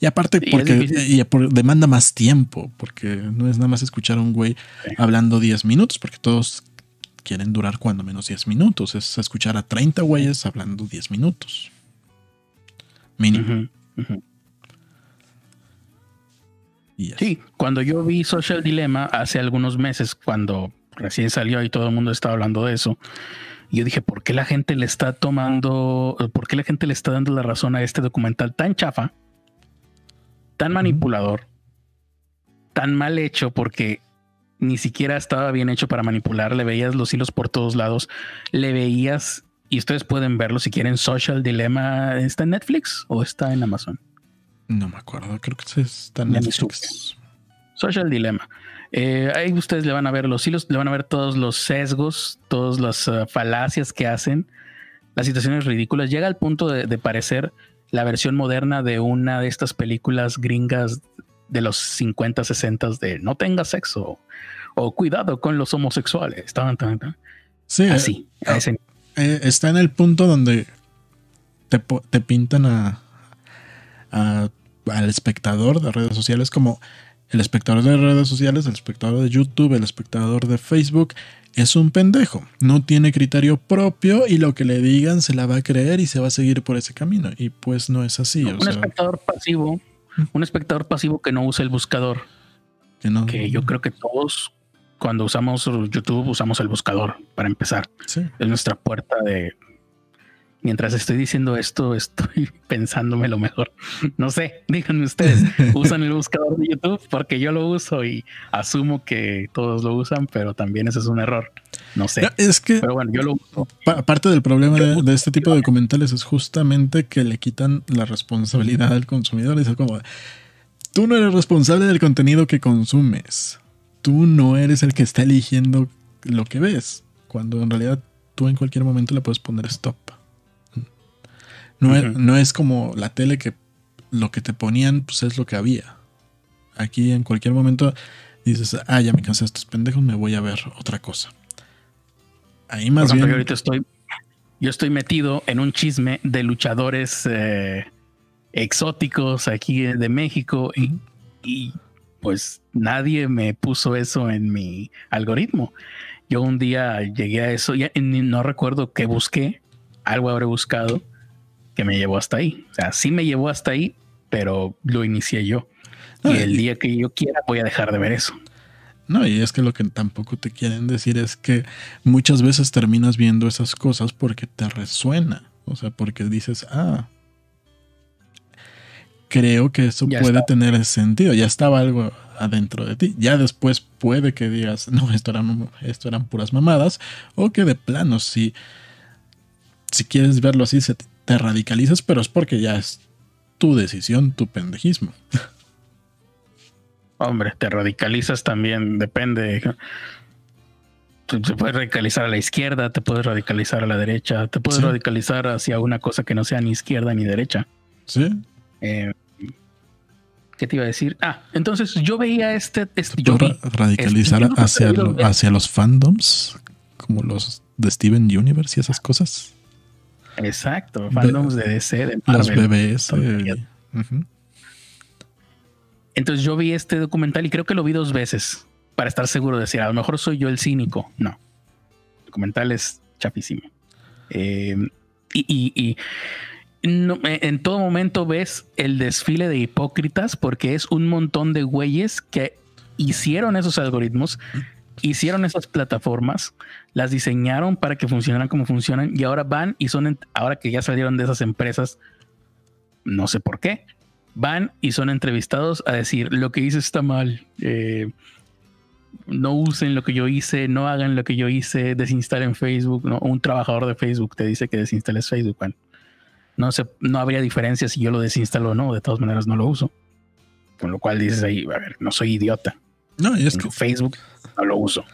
Y aparte, Sí, porque y por- demanda más tiempo, porque no es nada más escuchar a un güey Sí. hablando 10 minutos, porque todos quieren durar cuando menos 10 minutos. Es escuchar a 30 güeyes hablando 10 minutos. Mínimo. Sí, cuando yo vi Social Dilemma hace algunos meses, cuando recién salió y todo el mundo estaba hablando de eso, yo dije, ¿por qué la gente le está tomando, por qué la gente le está dando la razón a este documental tan chafa, tan manipulador, tan mal hecho? Porque ni siquiera estaba bien hecho para manipular, le veías los hilos por todos lados, le veías, y ustedes pueden verlo si quieren, Social Dilemma, ¿está en Netflix o está en Amazon? No me acuerdo, creo que está en Netflix. Social Dilemma. Eh, ahí ustedes le van a ver los hilos, le van a ver todos los sesgos, todas las eh, falacias que hacen, las situaciones ridículas. Llega al punto de, de parecer la versión moderna de una de estas películas gringas de los 50, 60 de no tenga sexo o cuidado con los homosexuales. Tan, tan, tan. Sí, eh, Así, a ese- eh, está en el punto donde te, te pintan a, a- al espectador de redes sociales como el espectador de redes sociales, el espectador de YouTube, el espectador de Facebook. Es un pendejo, no tiene criterio propio y lo que le digan se la va a creer y se va a seguir por ese camino. Y pues no es así. o un sea, espectador pasivo, un espectador pasivo que no usa el buscador. que no, que yo creo que todos cuando usamos YouTube usamos el buscador para empezar. Sí. Es nuestra puerta de... Mientras estoy diciendo esto, estoy pensándome lo mejor. No sé, díganme ustedes, ¿usan el buscador de YouTube? Porque yo lo uso y asumo que todos lo usan, pero también ese es un error. No sé. Es que Pero bueno, yo lo uso. Pa- parte del problema de, de este tipo de documentales es justamente que le quitan la responsabilidad al consumidor. Es como, tú no eres responsable del contenido que consumes. Tú no eres el que está eligiendo lo que ves. Cuando en realidad tú en cualquier momento le puedes poner stop. No, es, no es como la tele que lo que te ponían pues es lo que había. Aquí en cualquier momento dices, ah, ya me cansé de estos pendejos, me voy a ver otra cosa. Ahí Por más ejemplo, bien... yo ahorita estoy, yo estoy metido en un chisme de luchadores eh, exóticos aquí de México y, y pues nadie me puso eso en mi algoritmo. Yo un día llegué a eso, ya ni- no recuerdo qué busqué, algo habré buscado que me llevó hasta ahí. O sea, sí me llevó hasta ahí, pero lo inicié yo. No, y el día que yo quiera voy a dejar de ver eso. No, y es que lo que tampoco te quieren decir es que muchas veces terminas viendo esas cosas porque te resuena. O sea, porque dices, ah, creo que eso Ya puede está. tener sentido. Ya estaba algo adentro de ti. Ya después puede que digas, no, esto eran, esto eran puras mamadas. O que de plano, si, si quieres verlo así, se te, te radicalizas, pero es porque ya es tu decisión, tu pendejismo. Hombre, te radicalizas también, depende. Te puedes radicalizar a la izquierda, te puedes radicalizar a la derecha, te puedes Sí. radicalizar hacia una cosa que no sea ni izquierda ni derecha. ¿Sí? Eh, ¿Qué te iba a decir? Ah, entonces yo veía este, este Te yo vi- ra- radicalizar este, yo hacia, lo- hacia los fandoms, como los de Steven Universe y esas cosas. Exacto, fandoms de DC, de Los Marvel. Tonterías. y- ujú. Entonces yo vi este documental y creo que lo vi dos veces para estar seguro de decir, a lo mejor soy yo el cínico. No, el documental es chapísimo. Eh, y, en todo momento ves el desfile de hipócritas porque es un montón de güeyes que hicieron esos algoritmos, hicieron esas plataformas, las diseñaron para que funcionaran como funcionan y ahora van y son, ahora que ya salieron de esas empresas, no sé por qué, van y son entrevistados a decir lo que hice está mal. Eh, no usen lo que yo hice, no hagan lo que yo hice, desinstalen Facebook. ¿no? Un trabajador de Facebook te dice que desinstales Facebook. no, se, no habría diferencia si yo lo desinstalo o no, de todas maneras no lo uso. Con lo cual dices ahí, a ver, no soy idiota. No, es que Facebook no lo uso.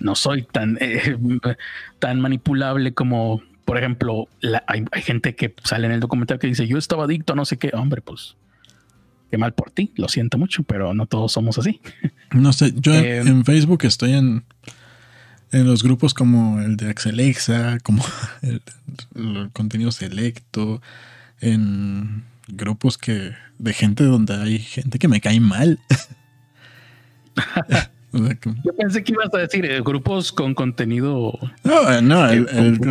No soy tan, eh, tan manipulable como, por ejemplo, hay, hay, gente que sale en el documental que dice, yo estaba adicto a no sé qué. Hombre, pues qué mal por ti, lo siento mucho, pero no todos somos así. No sé, yo en, eh, Facebook estoy en, en los grupos como el de Axelexa, como el, contenido selecto, en grupos que de gente donde hay gente que me cae mal. Yo pensé que ibas a decir eh, grupos con contenido. No, eh, no,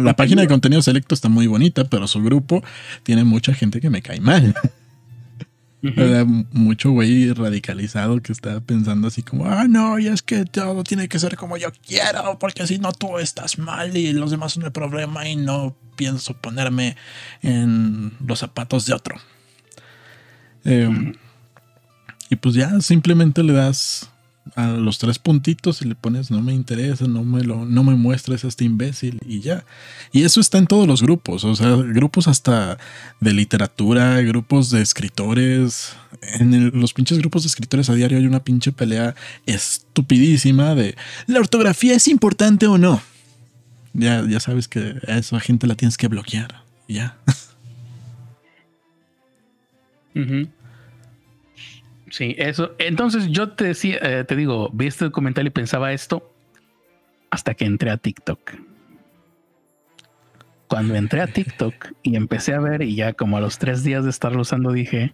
la página de contenido selecto está muy bonita, pero su grupo tiene mucha gente que me cae mal mucho güey radicalizado que está pensando así como, ah, no, y es que todo tiene que ser como yo quiero, porque si no tú estás mal y los demás son el problema y no pienso ponerme en los zapatos de otro. Em, y pues ya simplemente le das a los tres puntitos y le pones no me interesa, no me lo, no me muestres a este imbécil y ya. Y eso está en todos los grupos, o sea, grupos hasta de literatura, grupos de escritores. En los pinches grupos de escritores a diario hay una pinche pelea estupidísima de la ortografía es importante o no. Ya, ya sabes que a esa gente la tienes que bloquear. Ya. Sí, eso. Entonces yo te decía, eh, te digo, vi este documental y pensaba esto hasta que entré a TikTok. Cuando entré a TikTok y empecé a ver y ya como a los tres días de estarlo usando dije,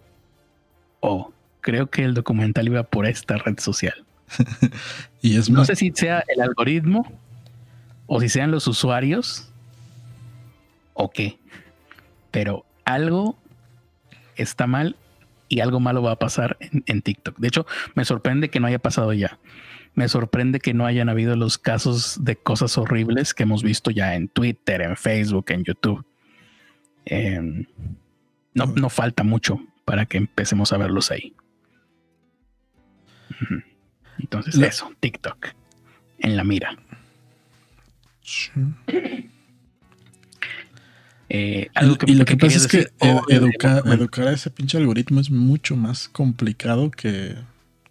oh, creo que el documental iba por esta red social. y es no sé si sea el algoritmo o si sean los usuarios o qué, pero algo está mal y algo malo va a pasar en, TikTok. De hecho, me sorprende que no haya pasado ya. Me sorprende que no hayan habido los casos de cosas horribles que hemos visto ya en Twitter, en Facebook, en YouTube. Em, no, no falta mucho para que empecemos a verlos ahí. Entonces, eso, TikTok en la mira. Eh, y, lo que pasa es que educar, a ese pinche algoritmo es mucho más complicado que,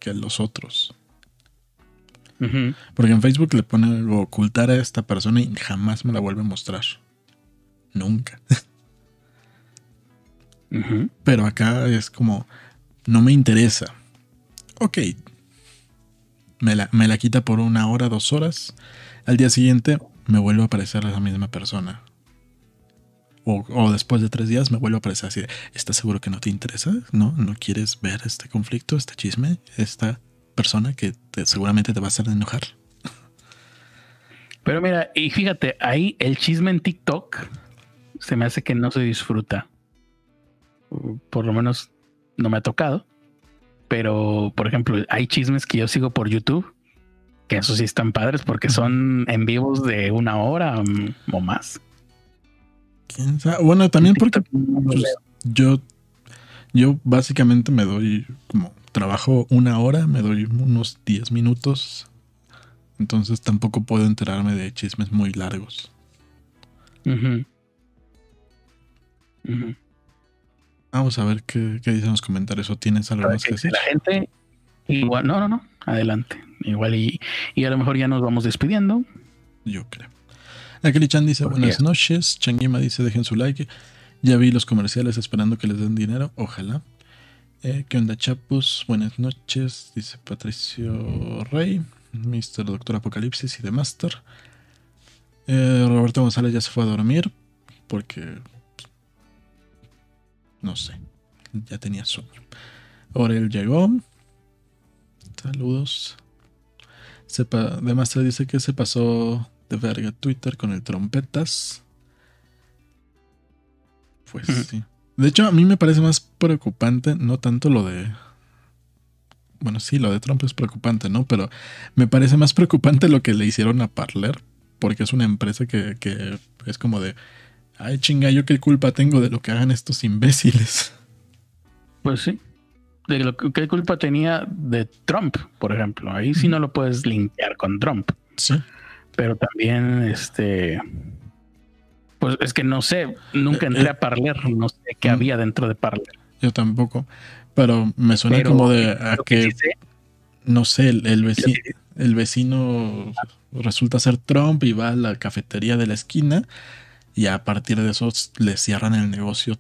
los otros. Porque en Facebook le pone ocultar a esta persona y jamás me la vuelve a mostrar. Nunca. Pero acá es como, no me interesa. Ok. Me la, me la quita por una hora, dos horas. Al día siguiente me vuelve a aparecer la misma persona o, después de tres días me vuelvo a aparecer así, ¿estás seguro que no te interesa? ¿No? ¿No quieres ver este conflicto, este chisme, esta persona que seguramente te va a hacer enojar? Pero mira, y fíjate, ahí el chisme en TikTok se me hace que no se disfruta. Por lo menos no me ha tocado. Pero, por ejemplo, hay chismes que yo sigo por YouTube, que eso sí están padres porque son en vivos de una hora mm, o más. Bueno, también porque pues, yo, yo básicamente me doy como trabajo una hora, me doy unos 10 minutos. Entonces tampoco puedo enterarme de chismes muy largos. Vamos a ver qué, qué, dicen los comentarios. ¿O tienes algo más que decir? La gente, igual, no, no, no, adelante. Igual y, y a lo mejor ya nos vamos despidiendo. Yo creo. Akeli Chan dice buenas noches. Changuima dice dejen su like. Ya vi los comerciales esperando que les den dinero. Ojalá. Eh, ¿Qué onda, chapus? Buenas noches. Dice Patricio Rey. Mr. Doctor Apocalipsis y The Master. Eh, Roberto González ya se fue a dormir. Porque. No sé. Ya tenía sueño. Orel llegó. Saludos. Sepa, de Master dice que se pasó de verga Twitter con el trompetas. Pues sí. De hecho, a mí me parece más preocupante, no tanto lo de. Bueno, sí, lo de Trump es preocupante, ¿no? Pero me parece más preocupante lo que le hicieron a Parler, porque es una empresa que, que es como de. Ay, chinga, yo qué culpa tengo de lo que hagan estos imbéciles. Pues sí. De lo que, ¿Qué culpa tenía de Trump, por ejemplo? Ahí sí no lo puedes limpiar con Trump. Sí. Pero también, este. Pues es que no sé, nunca entré a Parler, no sé qué Mm. había dentro de Parler. Yo tampoco. Pero me suena Pero como de a que que, sí sé- no sé, el, el, lo veci- que- el vecino resulta ser Trump y va a la cafetería de la esquina y a partir de eso le cierran el negocio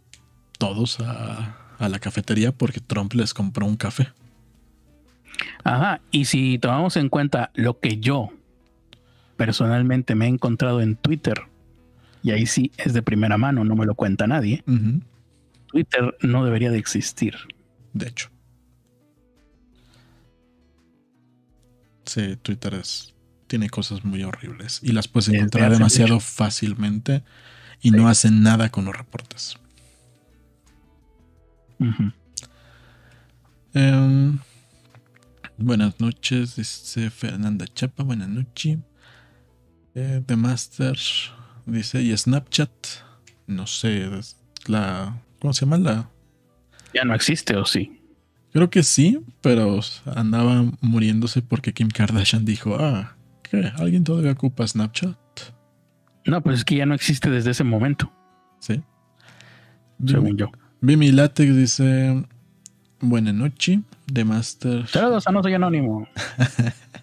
todos a, a la cafetería porque Trump les compró un café. Ajá, y si tomamos en cuenta lo que yo personalmente me he encontrado en Twitter, y ahí sí es de primera mano, no me lo cuenta nadie, Twitter no debería de existir. De hecho. Sí, Twitter es, tiene cosas muy horribles y las puedes encontrar demasiado mucho. fácilmente y no hacen nada con los reportes. Em, buenas noches, dice Fernanda Chapa, buenas noches. Eh, The Master dice, y Snapchat, no sé, la... ¿Cómo se llama? La... Ya no existe, ¿o sí? Creo que sí, pero andaba muriéndose porque Kim Kardashian dijo, ah, ¿qué? ¿Alguien todavía ocupa Snapchat? No, pues es que ya no existe desde ese momento, Sí. según yo. Vimi Latex dice, buena noche, The Master. Saludos a Soy Anónimo.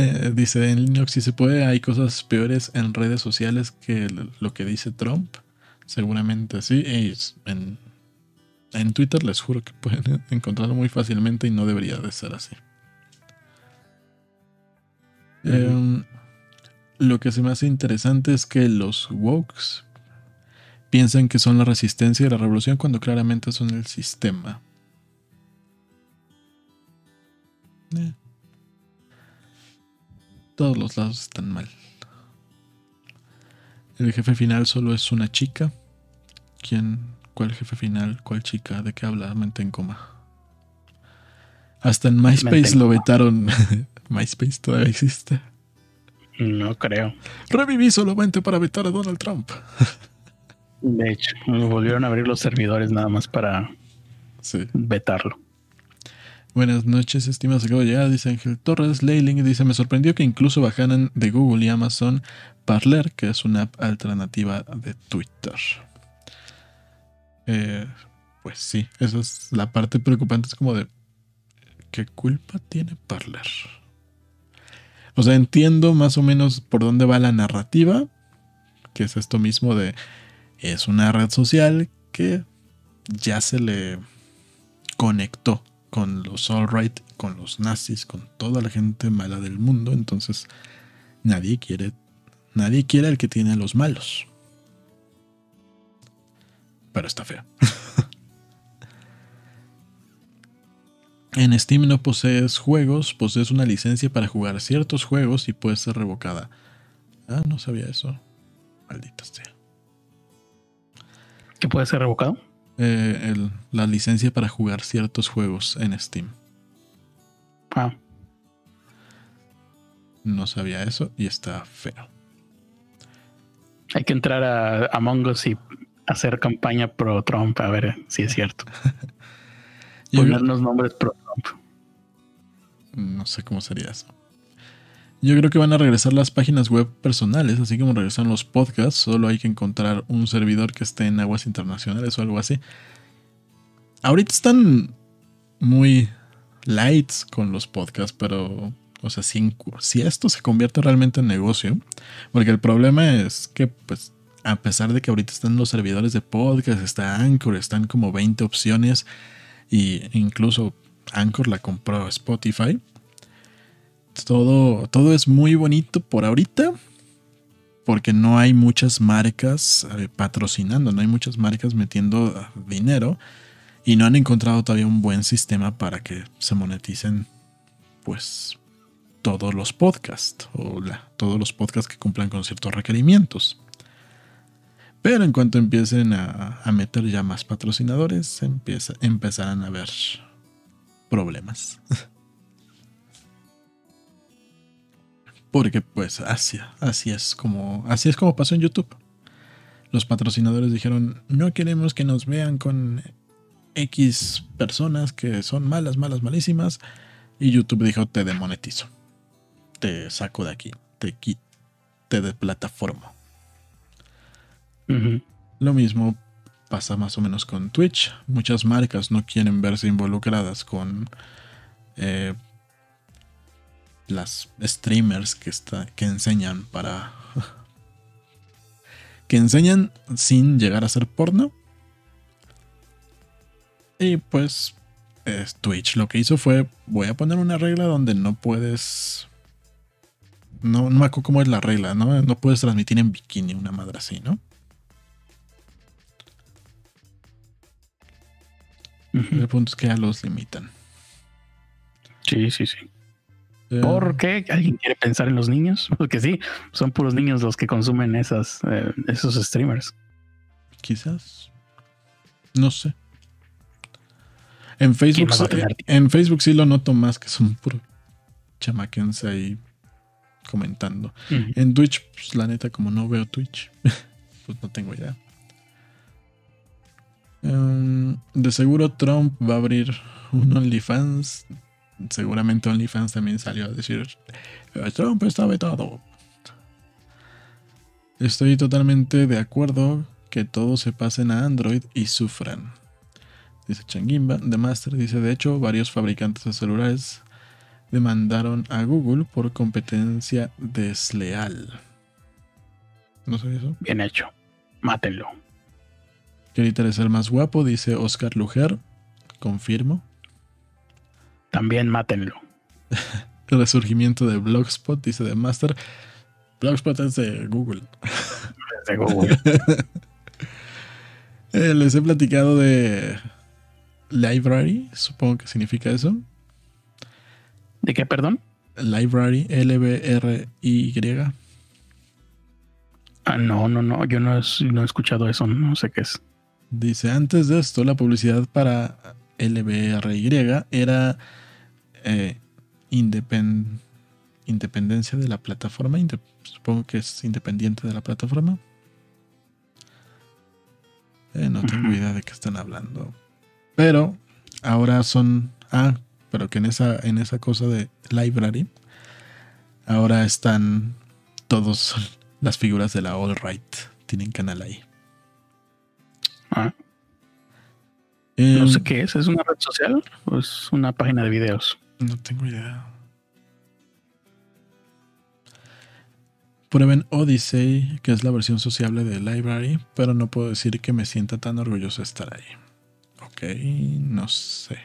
Eh, dice en Linux si se puede hay cosas peores en redes sociales que lo que dice Trump. Seguramente sí y en, en Twitter les juro que pueden encontrarlo muy fácilmente y no debería de ser así. Em, lo que se me hace interesante es que los wokes piensan que son la resistencia y la revolución cuando claramente son el sistema. Eh. Todos los lados están mal. El jefe final solo es una chica. ¿Quién? ¿Cuál jefe final? ¿Cuál chica? ¿De qué habla? Mente en coma. Hasta en MySpace lo vetaron. MySpace todavía existe. No creo. Reviví solamente para vetar a Donald Trump. De hecho, volvieron a abrir los servidores nada más para Sí. vetarlo. Buenas noches, estimados. Acabo de llegar, dice Ángel Torres. Leiling dice: Me sorprendió que incluso bajaran de Google y Amazon Parler, que es una app alternativa de Twitter. Eh, pues sí, esa es la parte preocupante. Es como de: ¿qué culpa tiene Parler? O sea, entiendo más o menos por dónde va la narrativa, que es esto mismo de: es una red social que ya se le conectó con los alt-right, con los nazis, con toda la gente mala del mundo. Entonces, nadie quiere, nadie quiere al que tiene a los malos. Pero está feo. en Steam no posees juegos, posees una licencia para jugar ciertos juegos y puede ser revocada. Ah, no sabía eso. Maldita sea. ¿Qué puede ser revocado? Eh, el- la licencia para jugar ciertos juegos en Steam. Ah, No sabía eso y está feo. hay que entrar a Among Us y hacer campaña pro Trump a ver si es cierto. Ponernos nombres pro Trump. no sé cómo sería eso. Yo creo que van a regresar las páginas web personales, así como regresaron los podcasts. Solo hay que encontrar un servidor que esté en aguas internacionales o algo así. Ahorita están muy lights con los podcasts, pero, o sea, si esto se convierte realmente en negocio, porque el problema es que, pues, a pesar de que ahorita están los servidores de podcast, está Anchor, están como 20 opciones, y incluso Anchor la compró Spotify. Todo, todo es muy bonito por ahorita, porque no hay muchas marcas eh, patrocinando, no hay muchas marcas metiendo eh, dinero y no han encontrado todavía un buen sistema para que se moneticen pues todos los podcasts o todos los podcasts que cumplan con ciertos requerimientos. Pero en cuanto empiecen a, meter ya más patrocinadores, empieza, empezarán a haber problemas. Porque pues así, así es como así es como pasó en YouTube. Los patrocinadores dijeron, "No queremos que nos vean con X personas que son malas, malas, malísimas." Y YouTube dijo, "Te demonetizo. Te saco de aquí, te te de plataforma." Lo mismo pasa más o menos con Twitch. Muchas marcas no quieren verse involucradas con eh, las streamers que, está, que enseñan para... que enseñan sin llegar a ser porno. Y pues Twitch lo que hizo fue, voy a poner una regla donde no puedes... No, no me acuerdo cómo es la regla, ¿no? No puedes transmitir en bikini una madre así, ¿no? El punto es que ya los limitan. Sí, sí, sí. ¿Por qué alguien quiere pensar en los niños? Porque sí, son puros niños los que consumen esas, eh, esos streamers. Quizás. No sé. En Facebook, en Facebook sí lo noto más que son puros chamaquense ahí comentando. En Twitch, pues la neta, como no veo Twitch, pues no tengo idea. Em, de seguro Trump va a abrir un OnlyFans. Seguramente OnlyFans también salió a decir, eh, Trump está vetado. Estoy totalmente de acuerdo que todos se pasen a Android y sufran. Dice Changimba. The Master dice, de hecho, varios fabricantes de celulares demandaron a Google por competencia desleal. ¿No sé eso? Bien hecho. Mátenlo. Queriter es el más guapo, dice Oscar Luger. Confirmo. También mátenlo. el resurgimiento de Blogspot, dice The Master. Blogspot es de Google. Es de Google. Eh, les he platicado de Library, supongo que significa eso. ¿De qué, perdón? Library, L-B-R-Y. Ah, no, no, no, yo no he escuchado eso, no sé qué es. Dice, antes de esto, la publicidad para LBRY era eh, independencia de la plataforma. supongo que es independiente de la plataforma. Eh, no tengo idea de qué están hablando. Pero ahora son. Ah, pero que en esa, en esa cosa de library. Ahora están todos las figuras de la All Right. Tienen canal ahí. Ah. No sé em, qué es. ¿Es una red social o es una página de videos? No tengo idea. Prueben Odyssey, que es la versión sociable de Library, pero no puedo decir que me sienta tan orgulloso de estar ahí. Ok, no sé.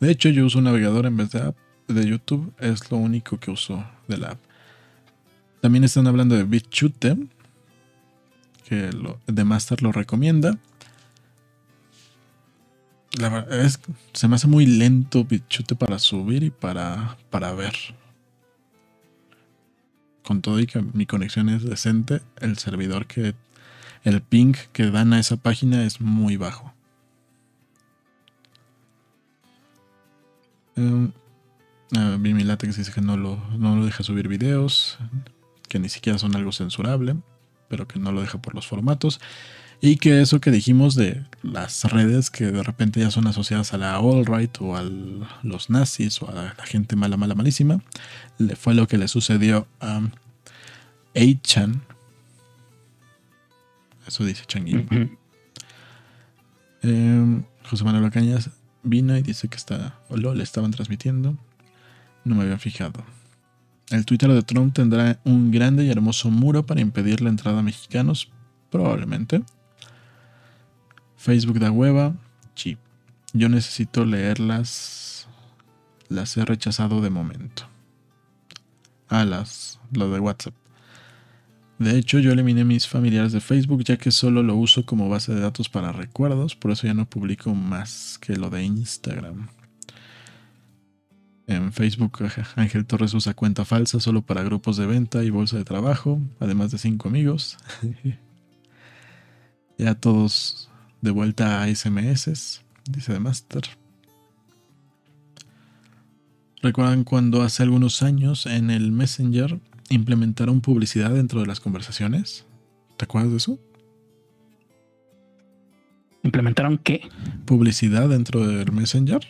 De hecho, yo uso un navegador en vez de app de YouTube, es lo único que uso de la app. También están hablando de BitChute, que lo, The Master lo recomienda. La verdad se me hace muy lento Bichute para subir y para, para ver. Con todo y que mi conexión es decente, el servidor que. El ping que dan a esa página es muy bajo. Um, uh, dice que no lo, no lo deja subir videos, que ni siquiera son algo censurable pero que no lo deja por los formatos. Y que eso que dijimos de las redes que de repente ya son asociadas a la alt-right o a los nazis o a la gente mala, mala, malísima, le fue lo que le sucedió a 8chan. Eso dice Changuín. Em, José Manuel Cañas vino y dice que está, o lo le estaban transmitiendo. No me había fijado. El Twitter de Trump tendrá un grande y hermoso muro para impedir la entrada a mexicanos, probablemente. Facebook da hueva, chip. Yo necesito leerlas. Las he rechazado de momento. Ah, las, lo de WhatsApp. De hecho, yo eliminé mis familiares de Facebook ya que solo lo uso como base de datos para recuerdos, por eso ya no publico más que lo de Instagram. En Facebook, Ángel Torres usa cuenta falsa solo para grupos de venta y bolsa de trabajo, además de cinco amigos. ya todos de vuelta a SMS, dice de Master. ¿Recuerdan cuando hace algunos años en el Messenger implementaron publicidad dentro de las conversaciones? ¿Te acuerdas de eso? ¿Implementaron qué? Publicidad dentro del Messenger.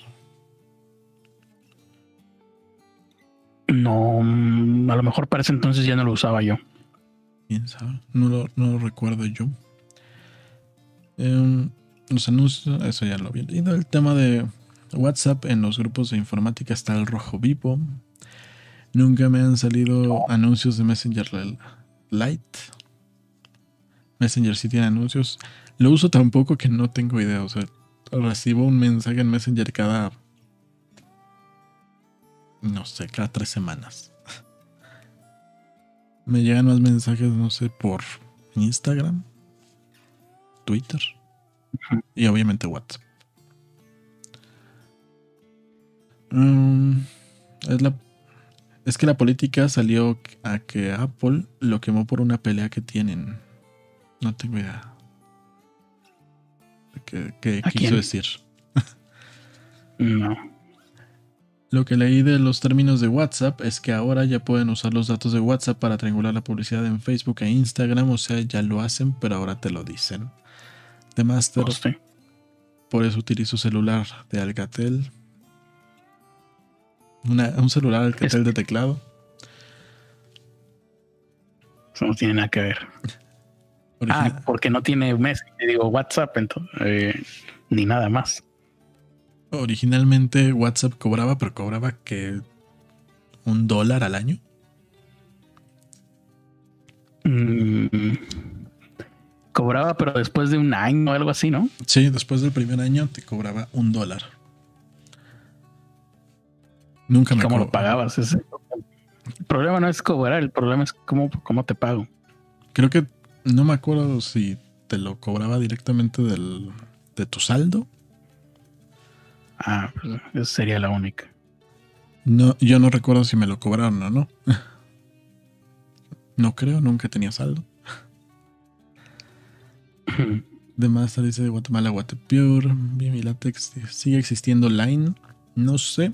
No, mm, a lo mejor para ese entonces ya no lo usaba yo. ¿Quién sabe? No lo, no lo recuerdo yo. Eh, los anuncios, eso ya lo había leído. El tema de WhatsApp en los grupos de informática está el rojo vivo. Nunca me han salido anuncios de Messenger Lite. Messenger sí tiene anuncios. Lo uso tan poco que no tengo idea. O sea, recibo un mensaje en Messenger cada. No sé, cada tres semanas. Me llegan más mensajes, no sé, por Instagram, Twitter y obviamente WhatsApp. Mm, es, la, es que la política salió a que Apple lo quemó por una pelea que tienen. No tengo idea. ¿Qué, quiso decir? no. Lo que leí de los términos de WhatsApp es que ahora ya pueden usar los datos de WhatsApp para triangular la publicidad en Facebook e Instagram. O sea, ya lo hacen, pero ahora te lo dicen. De Master. Oh, por eso utilizo celular de Alcatel. un celular Alcatel de teclado. Eso no tiene nada que ver. Ah, porque no tiene mes, digo WhatsApp, entonces, eh, ni nada más. Originalmente WhatsApp cobraba, pero cobraba que un dólar al año. Mm, cobraba, pero después de un año o algo así, ¿no? Sí, después del primer año te cobraba un dólar. Nunca me ¿Cómo lo pagabas? Ese? El problema no es cobrar, el problema es cómo, cómo te pago. Creo que no me acuerdo si te lo cobraba directamente del, de tu saldo. Ah, pues esa sería la única. No, yo no recuerdo si me lo cobraron o no. No creo, nunca tenía saldo. De más dice de Guatemala, Guatepure, Latex sigue existiendo Line. No sé.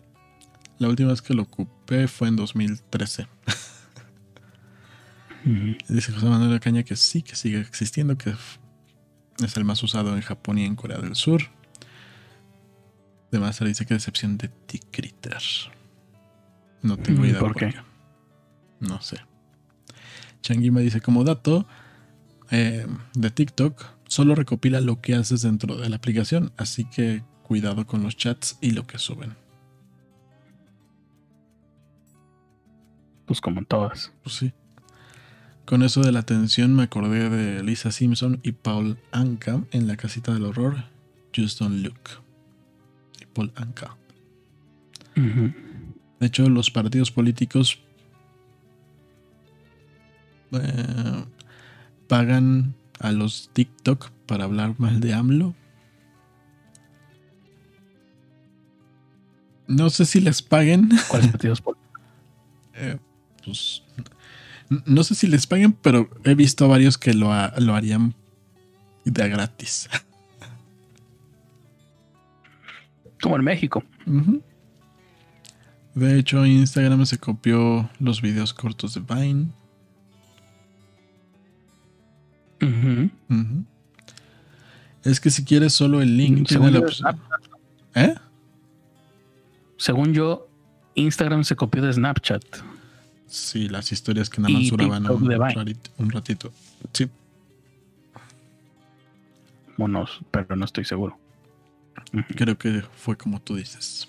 La última vez que lo ocupé fue en 2013. Dice José Manuel Caña que sí, que sigue existiendo, que es el más usado en Japón y en Corea del Sur. De más dice que decepción de T-Critter. No tengo idea por, qué? No sé. Changuima dice como dato eh, de TikTok, solo recopila lo que haces dentro de la aplicación, así que cuidado con los chats y lo que suben. Pues como todas. Pues sí. Con eso de la atención me acordé de Lisa Simpson y Paul Anka en la casita del horror, Just Don't Look. Y Paul Anka. De hecho, los partidos políticos eh, pagan a los TikTok para hablar mal de AMLO. No sé si les paguen. ¿Cuáles partidos políticos? Eh, pues no sé si les paguen, pero he visto a varios que lo, lo harían de gratis. Como en México. De hecho, Instagram se copió los videos cortos de Vine. Es que si quieres solo el link, tiene la ¿Eh? Según yo, Instagram se copió de Snapchat. Sí, las historias que nada más duraban un, ratito, Sí. Bueno, pero no estoy seguro. Creo que fue como tú dices.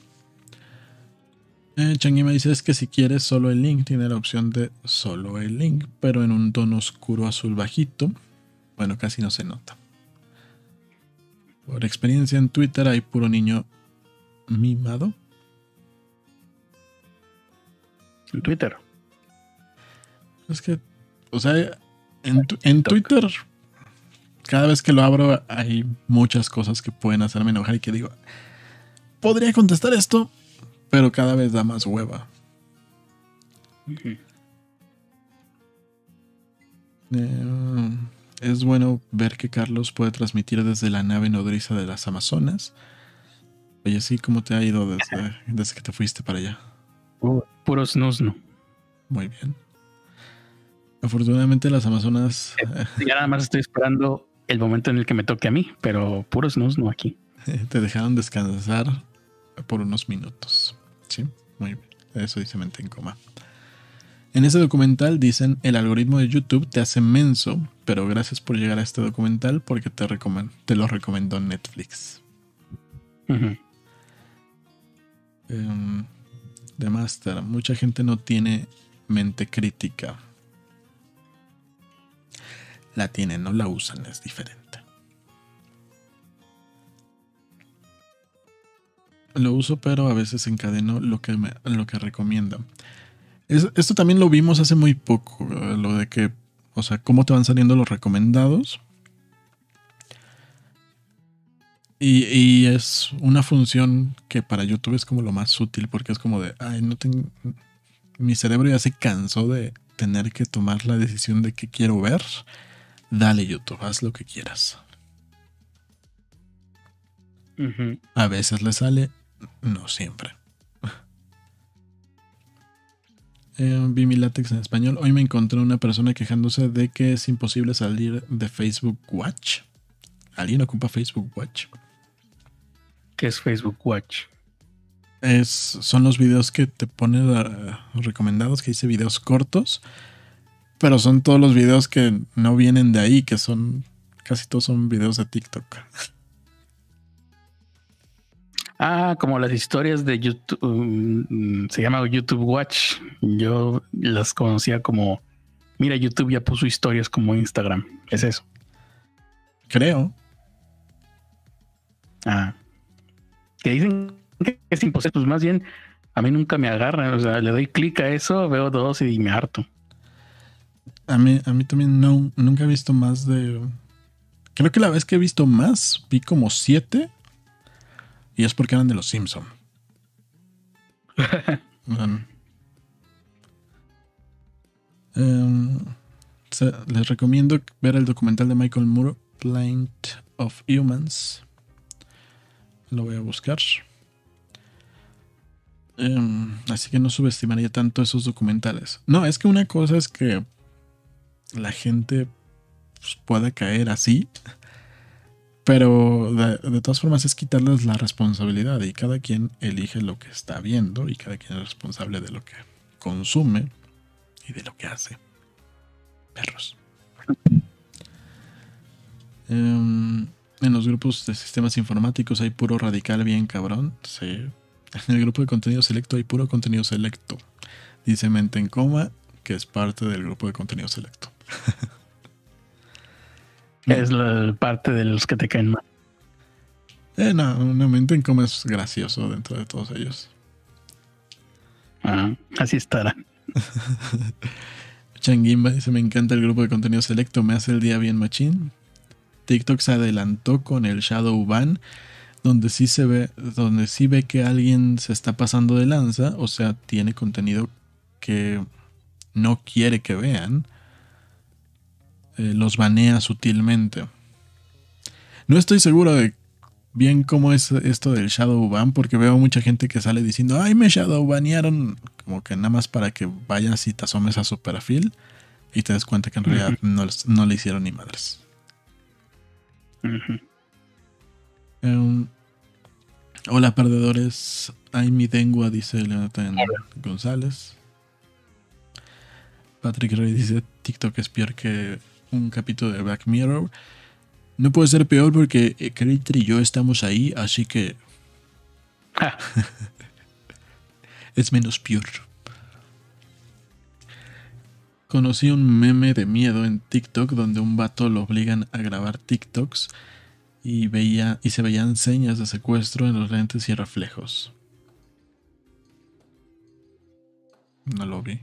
Eh, Changi me dice es que si quieres solo el link, tiene la opción de solo el link, pero en un tono oscuro azul bajito. Bueno, casi no se nota. Por experiencia en Twitter hay puro niño mimado. En Twitter. Es que, o sea, en, Twitter, cada vez que lo abro, hay muchas cosas que pueden hacerme enojar y que digo, podría contestar esto, pero cada vez da más hueva. Eh, es bueno ver que Carlos puede transmitir desde la nave nodriza de las Amazonas. Oye, sí, ¿cómo te ha ido desde, desde que te fuiste para allá? puros no. Muy bien. Afortunadamente las Amazonas... Ya nada más estoy esperando el momento en el que me toque a mí, pero puros no aquí. Te dejaron descansar por unos minutos. Sí, muy bien. Eso dice mente en coma. En ese documental dicen, el algoritmo de YouTube te hace menso, pero gracias por llegar a este documental porque te, te lo recomendó Netflix. de em, Master, mucha gente no tiene mente crítica. La tienen, no la usan, es diferente. Lo uso, pero a veces encadeno lo que, me, lo que recomienda esto también lo vimos hace muy poco, lo de que, o sea, cómo te van saliendo los recomendados. Y, es una función que para YouTube es como lo más útil porque es como de, ay, no tengo... Mi cerebro ya se cansó de tener que tomar la decisión de qué quiero ver. Dale YouTube, haz lo que quieras. A veces le sale, no siempre. Eh, vi mi látex en español. Hoy me encontré una persona quejándose de que es imposible salir de Facebook Watch. ¿Alguien ocupa Facebook Watch? ¿Qué es Facebook Watch? Es, son los videos que te ponen uh, recomendados, que dice videos cortos, pero son todos los videos que no vienen de ahí, que son, casi todos son videos de TikTok. Ah, como las historias de YouTube, mm, se llama YouTube Watch. Yo las conocía como, mira, YouTube ya puso historias como Instagram. Es eso. Creo. Ah. Que dicen que es imposible. Pues más bien, a mí nunca me agarran. O sea, le doy clic a eso, veo dos y me harto. A mí, a mí también no, nunca he visto más de... Creo que la vez que he visto más, vi como siete y es porque eran de los Simpson. Em, les recomiendo ver el documental de Michael Moore, Blind of Humans. Lo voy a buscar. Em, así que no subestimaría tanto esos documentales. No, es que una cosa es que la gente pues, pueda caer así pero de, todas formas es quitarles la responsabilidad y cada quien elige lo que está viendo y cada quien es responsable de lo que consume y de lo que hace. Perros. Em, en los grupos de sistemas informáticos hay puro radical bien cabrón. Sí. En el grupo de contenido selecto hay puro contenido selecto. Dice Mente en Coma, que es parte del grupo de contenido selecto. Es la parte de los que te caen mal. Eh, no, mente en cómo es gracioso dentro de todos ellos. Ah, así estará. Changuimba dice: Me encanta el grupo de contenido selecto, me hace el día bien machín. TikTok se adelantó con el Shadow Ban, donde sí se ve, donde sí ve que alguien se está pasando de lanza, o sea, tiene contenido que no quiere que vean eh, los banea sutilmente. No estoy seguro de bien cómo es esto del shadow ban, porque veo mucha gente que sale diciendo, ay, me shadow banearon, como que nada más para que vayas y te asomes a su perfil y te des cuenta que en realidad no, le hicieron ni madres. Em, hola, perdedores. Ay, mi dengua, dice Leonathan González. Patrick Rey dice: TikTok es peor que un capítulo de Black Mirror. No puede ser peor porque Creator y yo estamos ahí, así que. Ah. es menos peor. Conocí un meme de miedo en TikTok donde un vato lo obligan a grabar TikToks y, veía, y se veían señas de secuestro en los lentes y reflejos. No lo vi.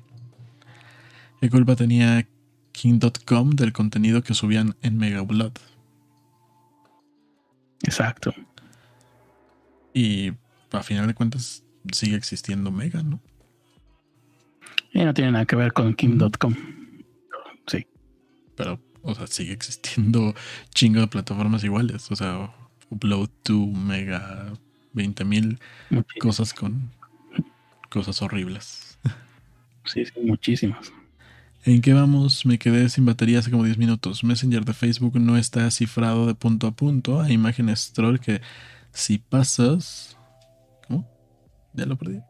¿Qué culpa tenía King.com del contenido que subían en Megablood. Exacto. Y a final de cuentas, sigue existiendo Mega, ¿no? Y no tiene nada que ver con Kim.com. Sí. Pero, o sea, sigue existiendo chingo de plataformas iguales. O sea, Upload to Mega 20 mil cosas con cosas horribles. Sí, sí, muchísimas. ¿En qué vamos? Me quedé sin batería hace como 10 minutos. Messenger de Facebook no está cifrado de punto a punto. Hay imágenes troll que si pasas... ¿Cómo? Ya lo perdí.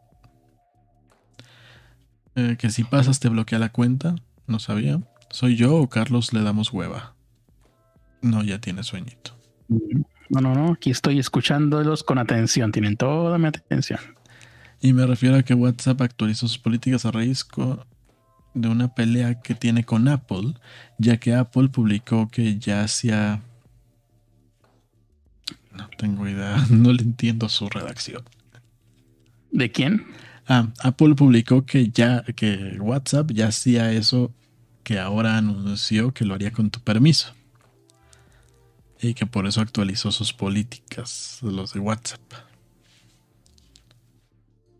Eh, que si pasas te bloquea la cuenta. No sabía. ¿Soy yo o Carlos le damos hueva? No, ya tiene sueñito. No, no, no. Aquí estoy escuchándolos con atención. Tienen toda mi atención. Y me refiero a que WhatsApp actualizó sus políticas a raíz de una pelea que tiene con Apple, ya que Apple publicó que ya hacía... No tengo idea, no le entiendo su redacción. ¿De quién? Ah, Apple publicó que ya, que WhatsApp ya hacía eso que ahora anunció que lo haría con tu permiso. Y que por eso actualizó sus políticas, los de WhatsApp.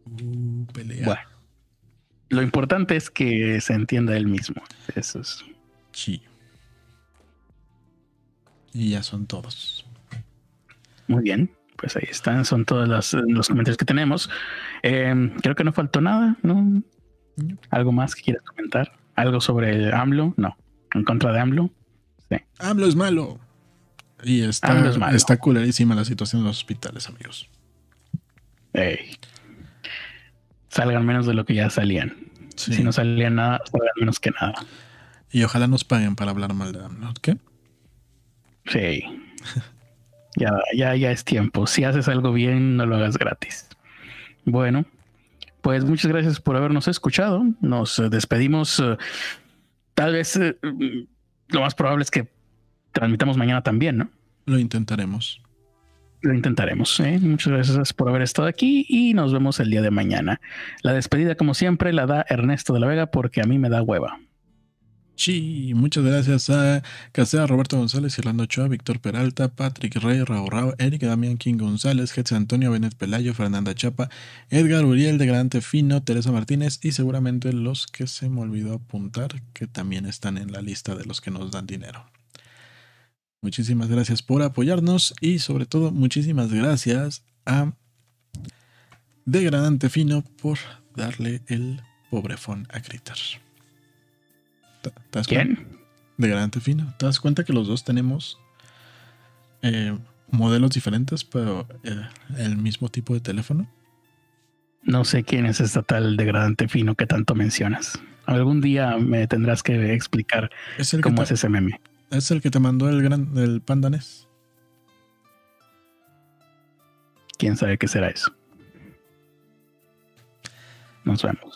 Uh, pelea. Bueno, lo importante es que se entienda él mismo. Eso es. Sí. Y ya son todos. Muy bien. Pues ahí están, son todos los, comentarios que tenemos. Em, creo que no faltó nada, ¿no? ¿Algo más que quieras comentar? ¿Algo sobre AMLO? No. ¿En contra de AMLO? Sí. AMLO es malo. Y está, está culerísima la situación en los hospitales, amigos. Salgan menos de lo que ya salían. Si no salían nada, salgan menos que nada. Y ojalá nos paguen para hablar mal de AMLO, ¿qué? Sí. ya, ya, ya es tiempo. Si haces algo bien, no lo hagas gratis. Bueno, pues muchas gracias por habernos escuchado. Nos eh, despedimos. Eh, tal vez eh, lo más probable es que transmitamos mañana también, ¿no? Lo intentaremos. Lo intentaremos. Muchas gracias por haber estado aquí y nos vemos el día de mañana. La despedida, como siempre, la da Ernesto de la Vega porque a mí me da hueva. Sí, muchas gracias a Casea, Roberto González, Irlando Ochoa, Víctor Peralta, Patrick Rey, Raúl Rao, Eric Damián King González, Jesús Antonio Benet Pelayo, Fernanda Chapa, Edgar Uriel de Grande Fino, Teresa Martínez y seguramente los que se me olvidó apuntar, que también están en la lista de los que nos dan dinero. Muchísimas gracias por apoyarnos y sobre todo muchísimas gracias a Degradante Fino por darle el pobrefón a Critter. ¿Quién? Degradante Fino. ¿Te das cuenta que los dos tenemos eh, modelos diferentes, pero eh, el mismo tipo de teléfono? No sé quién es esta tal degradante fino que tanto mencionas. Algún día me tendrás que explicar cómo es ese meme. ¿Es el que te mandó el gran el pandanés? ¿Quién sabe qué será eso? Nos vemos.